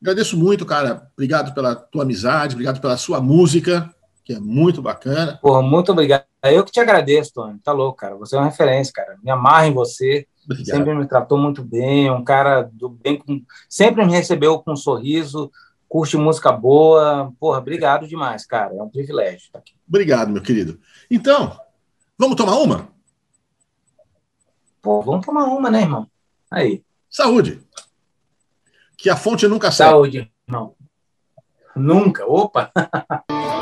Agradeço muito, cara. Obrigado pela tua amizade, obrigado pela sua música que é muito bacana. Pô, muito obrigado. Eu que te agradeço, Tony. Tá louco, cara. Você é uma referência, cara. Me amarra em você. Obrigado. Sempre me tratou muito bem. Um cara do bem. Com... Sempre me recebeu com um sorriso. Curte música boa. Porra, obrigado demais, cara. É um privilégio estar aqui. Obrigado, meu querido. Então, vamos tomar uma? Pô, vamos tomar uma, né, irmão? Aí. Saúde. Que a fonte nunca sai. Saúde, irmão. Nunca. Opa!